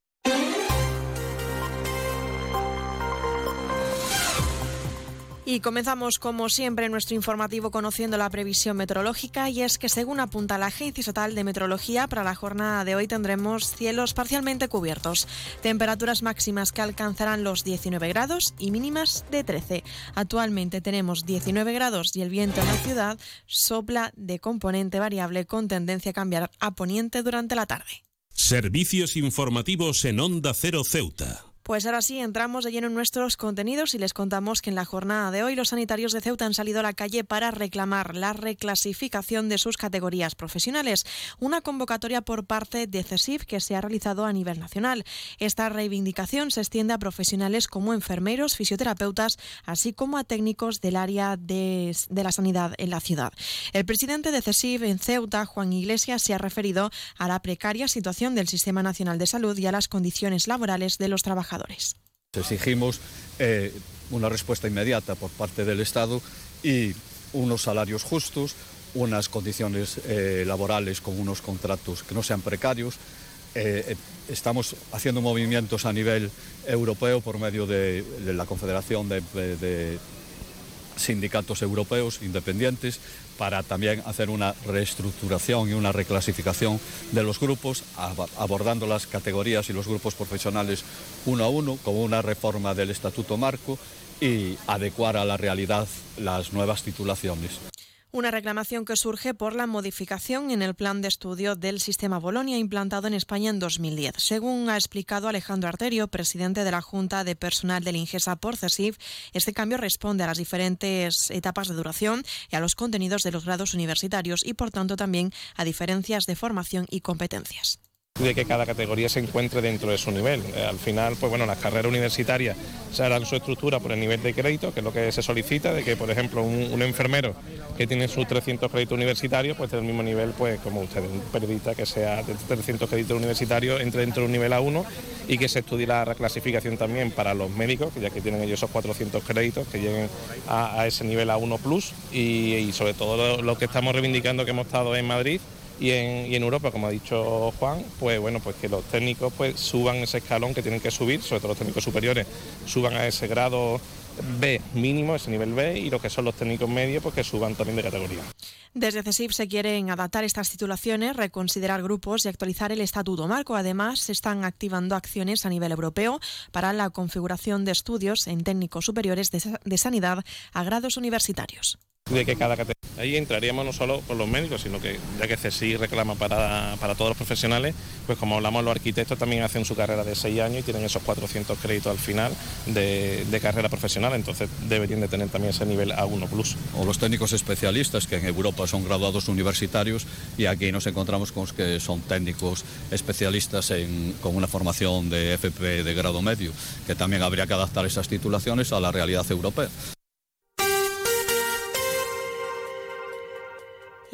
Y comenzamos como siempre nuestro informativo conociendo la previsión meteorológica y es que según apunta la Agencia Estatal de Meteorología para la jornada de hoy tendremos cielos parcialmente cubiertos, temperaturas máximas que alcanzarán los 19 grados y mínimas de 13. Actualmente tenemos 19 grados y el viento en la ciudad sopla de componente variable con tendencia a cambiar a poniente durante la tarde. Servicios informativos en Onda Cero Ceuta. Pues ahora sí, entramos de lleno en nuestros contenidos y les contamos que en la jornada de hoy los sanitarios de Ceuta han salido a la calle para reclamar la reclasificación de sus categorías profesionales, una convocatoria por parte de CESIF que se ha realizado a nivel nacional. Esta reivindicación se extiende a profesionales como enfermeros, fisioterapeutas, así como a técnicos del área de, la sanidad en la ciudad. El presidente de CESIF en Ceuta, Juan Iglesias, se ha referido a la precaria situación del Sistema Nacional de Salud y a las condiciones laborales de los trabajadores. Exigimos eh, una respuesta inmediata por parte del Estado y unos salarios justos, unas condiciones eh, laborales con unos contratos que no sean precarios. Eh, estamos haciendo movimientos a nivel europeo por medio de, la Confederación de, de, de sindicatos europeos independientes para también hacer una reestructuración y una reclasificación de los grupos, abordando las categorías y los grupos profesionales uno a uno, como una reforma del Estatuto Marco y adecuar a la realidad las nuevas titulaciones. Una reclamación que surge por la modificación en el plan de estudio del sistema Bolonia implantado en España en 2010. Según ha explicado Alejandro Arterio, presidente de la Junta de Personal del Ingesa por CESIF, este cambio responde a las diferentes etapas de duración y a los contenidos de los grados universitarios y, por tanto, también a diferencias de formación y competencias de que cada categoría se encuentre dentro de su nivel. Eh, al final, pues bueno, las carreras universitarias se harán su estructura por el nivel de crédito, que es lo que se solicita, de que, por ejemplo, un, enfermero que tiene sus 300 créditos universitarios, pues del mismo nivel, pues como ustedes, un periodista que sea de 300 créditos universitarios entre dentro de un nivel A1 y que se estudie la reclasificación también para los médicos, que ya que tienen ellos esos 400 créditos, que lleguen a, ese nivel A1 plus y, sobre todo lo que estamos reivindicando que hemos estado en Madrid, y en, Europa, como ha dicho Juan, pues bueno, pues que los técnicos pues suban ese escalón que tienen que subir, sobre todo los técnicos superiores, suban a ese grado B mínimo, ese nivel B, y los que son los técnicos medios, pues que suban también de categoría. Desde CESIF se quieren adaptar estas titulaciones, reconsiderar grupos y actualizar el estatuto marco. Además, se están activando acciones a nivel europeo para la configuración de estudios en técnicos superiores de sanidad a grados universitarios de que cada categoría. Ahí entraríamos no solo con los médicos, sino que ya que CSI reclama para, para, todos los profesionales, pues como hablamos, los arquitectos también hacen su carrera de seis años y tienen esos 400 créditos al final de, de carrera profesional, entonces deberían de tener también ese nivel A1 plus. O los técnicos especialistas, que en Europa son graduados universitarios y aquí nos encontramos con los que son técnicos especialistas con una formación de FP de grado medio, que también habría que adaptar esas titulaciones a la realidad europea.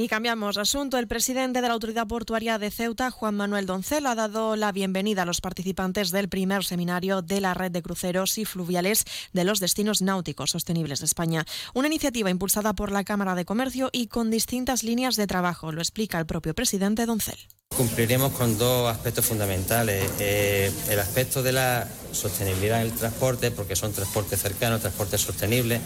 Y cambiamos de asunto. El presidente de la Autoridad Portuaria de Ceuta, Juan Manuel Doncel, ha dado la bienvenida a los participantes del primer seminario de la red de cruceros y fluviales de los destinos náuticos sostenibles de España. Una iniciativa impulsada por la Cámara de Comercio y con distintas líneas de trabajo, lo explica el propio presidente Doncel. Cumpliremos con dos aspectos fundamentales. Eh, el aspecto de la sostenibilidad en el transporte, porque son transportes cercanos, transportes sostenibles,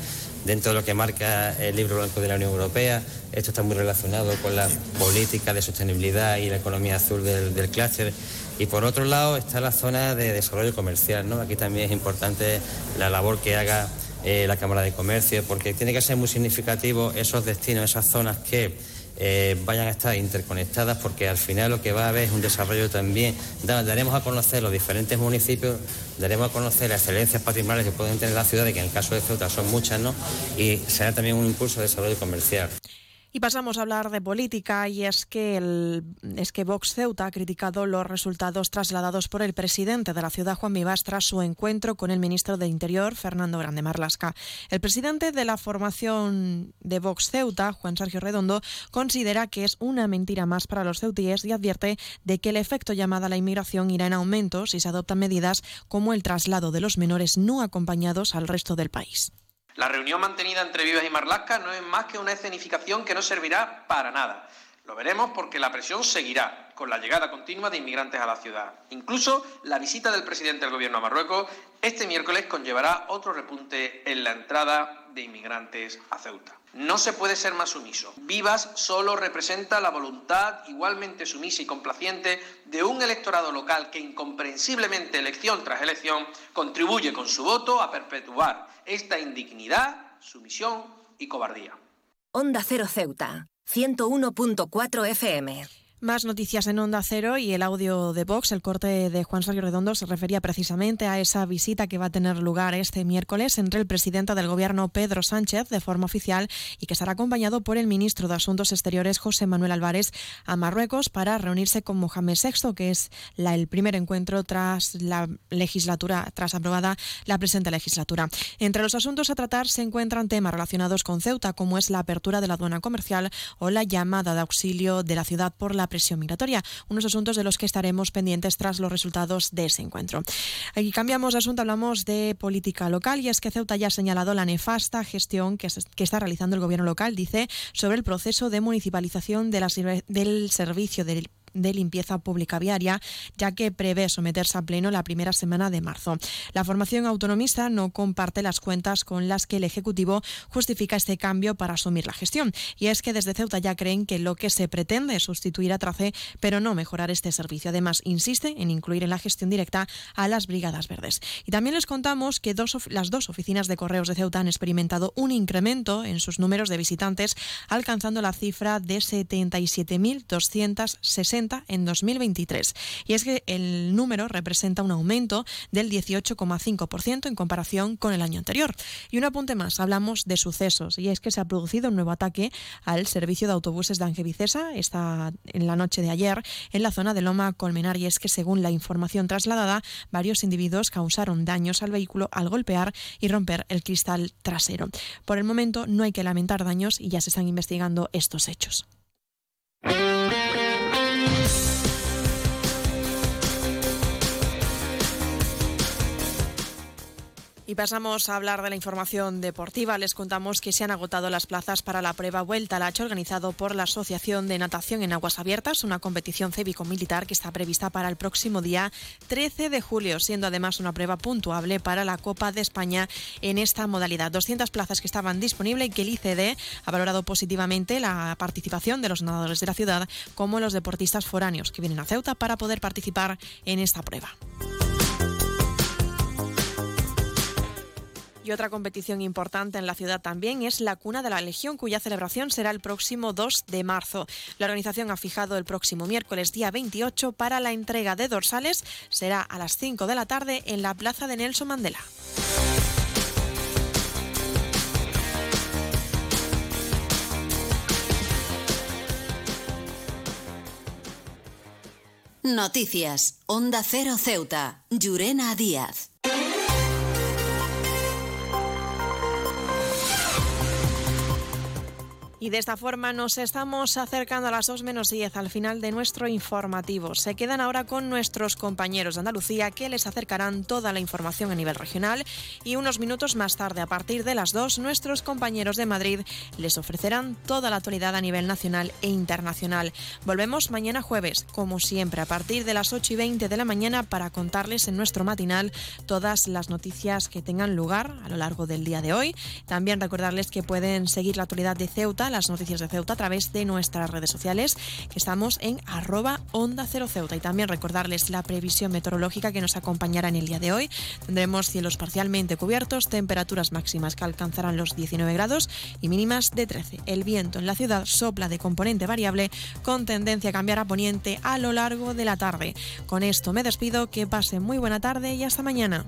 dentro de lo que marca el libro blanco de la Unión Europea. Esto está muy relacionado con la política de sostenibilidad y la economía azul del, del clúster. Y por otro lado está la zona de desarrollo comercial. ¿no? Aquí también es importante la labor que haga eh, la Cámara de Comercio, porque tiene que ser muy significativo esos destinos, esas zonas que eh, vayan a estar interconectadas porque al final lo que va a haber es un desarrollo también. Daremos a conocer los diferentes municipios, daremos a conocer las excelencias patrimoniales que pueden tener la ciudad, que en el caso de Ceuta son muchas, ¿no? Y será también un impulso de desarrollo comercial. Y pasamos a hablar de política y es que, es que Vox Ceuta ha criticado los resultados trasladados por el presidente de la ciudad, Juan Vivas, tras su encuentro con el ministro de Interior, Fernando Grande Marlasca. El presidente de la formación de Vox Ceuta, Juan Sergio Redondo, considera que es una mentira más para los ceutíes y advierte de que el efecto llamada a la inmigración irá en aumento si se adoptan medidas como el traslado de los menores no acompañados al resto del país. La reunión mantenida entre Vivas y Marlasca no es más que una escenificación que no servirá para nada. Lo veremos porque la presión seguirá con la llegada continua de inmigrantes a la ciudad. Incluso la visita del presidente del gobierno a Marruecos este miércoles conllevará otro repunte en la entrada de inmigrantes a Ceuta. No se puede ser más sumiso. Vivas solo representa la voluntad igualmente sumisa y complaciente de un electorado local que incomprensiblemente elección tras elección contribuye con su voto a perpetuar esta indignidad, sumisión y cobardía. Onda Cero Ceuta, 101.4 FM. Más noticias en Onda Cero y el audio de Vox, el corte de Juan Sergio Redondo, se refería precisamente a esa visita que va a tener lugar este miércoles entre el presidente del Gobierno, Pedro Sánchez, de forma oficial, y que será acompañado por el ministro de Asuntos Exteriores, José Manuel Álvarez, a Marruecos para reunirse con Mohamed VI, que es la, el primer encuentro tras la legislatura, tras aprobada la presente legislatura. Entre los asuntos a tratar se encuentran temas relacionados con Ceuta, como es la apertura de la aduana comercial o la llamada de auxilio de la ciudad por la presión migratoria, unos asuntos de los que estaremos pendientes tras los resultados de ese encuentro. Aquí cambiamos de asunto, hablamos de política local y es que Ceuta ya ha señalado la nefasta gestión que, que está realizando el gobierno local, dice, sobre el proceso de municipalización de la, del servicio del de limpieza pública viaria, ya que prevé someterse a pleno la primera semana de marzo. La formación autonomista no comparte las cuentas con las que el Ejecutivo justifica este cambio para asumir la gestión. Y es que desde Ceuta ya creen que lo que se pretende es sustituir a Trace, pero no mejorar este servicio. Además, insiste en incluir en la gestión directa a las Brigadas Verdes. Y también les contamos que las dos oficinas de correos de Ceuta han experimentado un incremento en sus números de visitantes, alcanzando la cifra de 77.260 en 2023. Y es que el número representa un aumento del 18,5% en comparación con el año anterior. Y un apunte más, hablamos de sucesos, y es que se ha producido un nuevo ataque al servicio de autobuses de Angevicesa esta, en la noche de ayer en la zona de Loma Colmenar, y es que según la información trasladada, varios individuos causaron daños al vehículo al golpear y romper el cristal trasero. Por el momento no hay que lamentar daños y ya se están investigando estos hechos. you Pasamos a hablar de la información deportiva. Les contamos que se han agotado las plazas para la prueba Vuelta al Hacho organizado por la Asociación de Natación en Aguas Abiertas, una competición cívico-militar que está prevista para el próximo día 13 de julio, siendo además una prueba puntuable para la Copa de España en esta modalidad. 200 plazas que estaban disponibles y que el ICD ha valorado positivamente la participación de los nadadores de la ciudad como los deportistas foráneos que vienen a Ceuta para poder participar en esta prueba. Y otra competición importante en la ciudad también es la Cuna de la Legión, cuya celebración será el próximo 2 de marzo. La organización ha fijado el próximo miércoles día 28 para la entrega de dorsales. Será a las 5 de la tarde en la Plaza de Nelson Mandela. Noticias. Onda Cero Ceuta. Llurena Díaz. Y de esta forma nos estamos acercando a las 2 menos 10 al final de nuestro informativo. Se quedan ahora con nuestros compañeros de Andalucía que les acercarán toda la información a nivel regional y unos minutos más tarde, a partir de las 2, nuestros compañeros de Madrid les ofrecerán toda la actualidad a nivel nacional e internacional. Volvemos mañana jueves, como siempre, a partir de las 8 y 20 de la mañana para contarles en nuestro matinal todas las noticias que tengan lugar a lo largo del día de hoy. También recordarles que pueden seguir la actualidad de Ceuta las noticias de Ceuta a través de nuestras redes sociales, que estamos en arroba onda cero Ceuta. Y también recordarles la previsión meteorológica que nos acompañará en el día de hoy. Tendremos cielos parcialmente cubiertos, temperaturas máximas que alcanzarán los 19 grados y mínimas de 13. El viento en la ciudad sopla de componente variable con tendencia a cambiar a poniente a lo largo de la tarde. Con esto me despido, que pasen muy buena tarde y hasta mañana.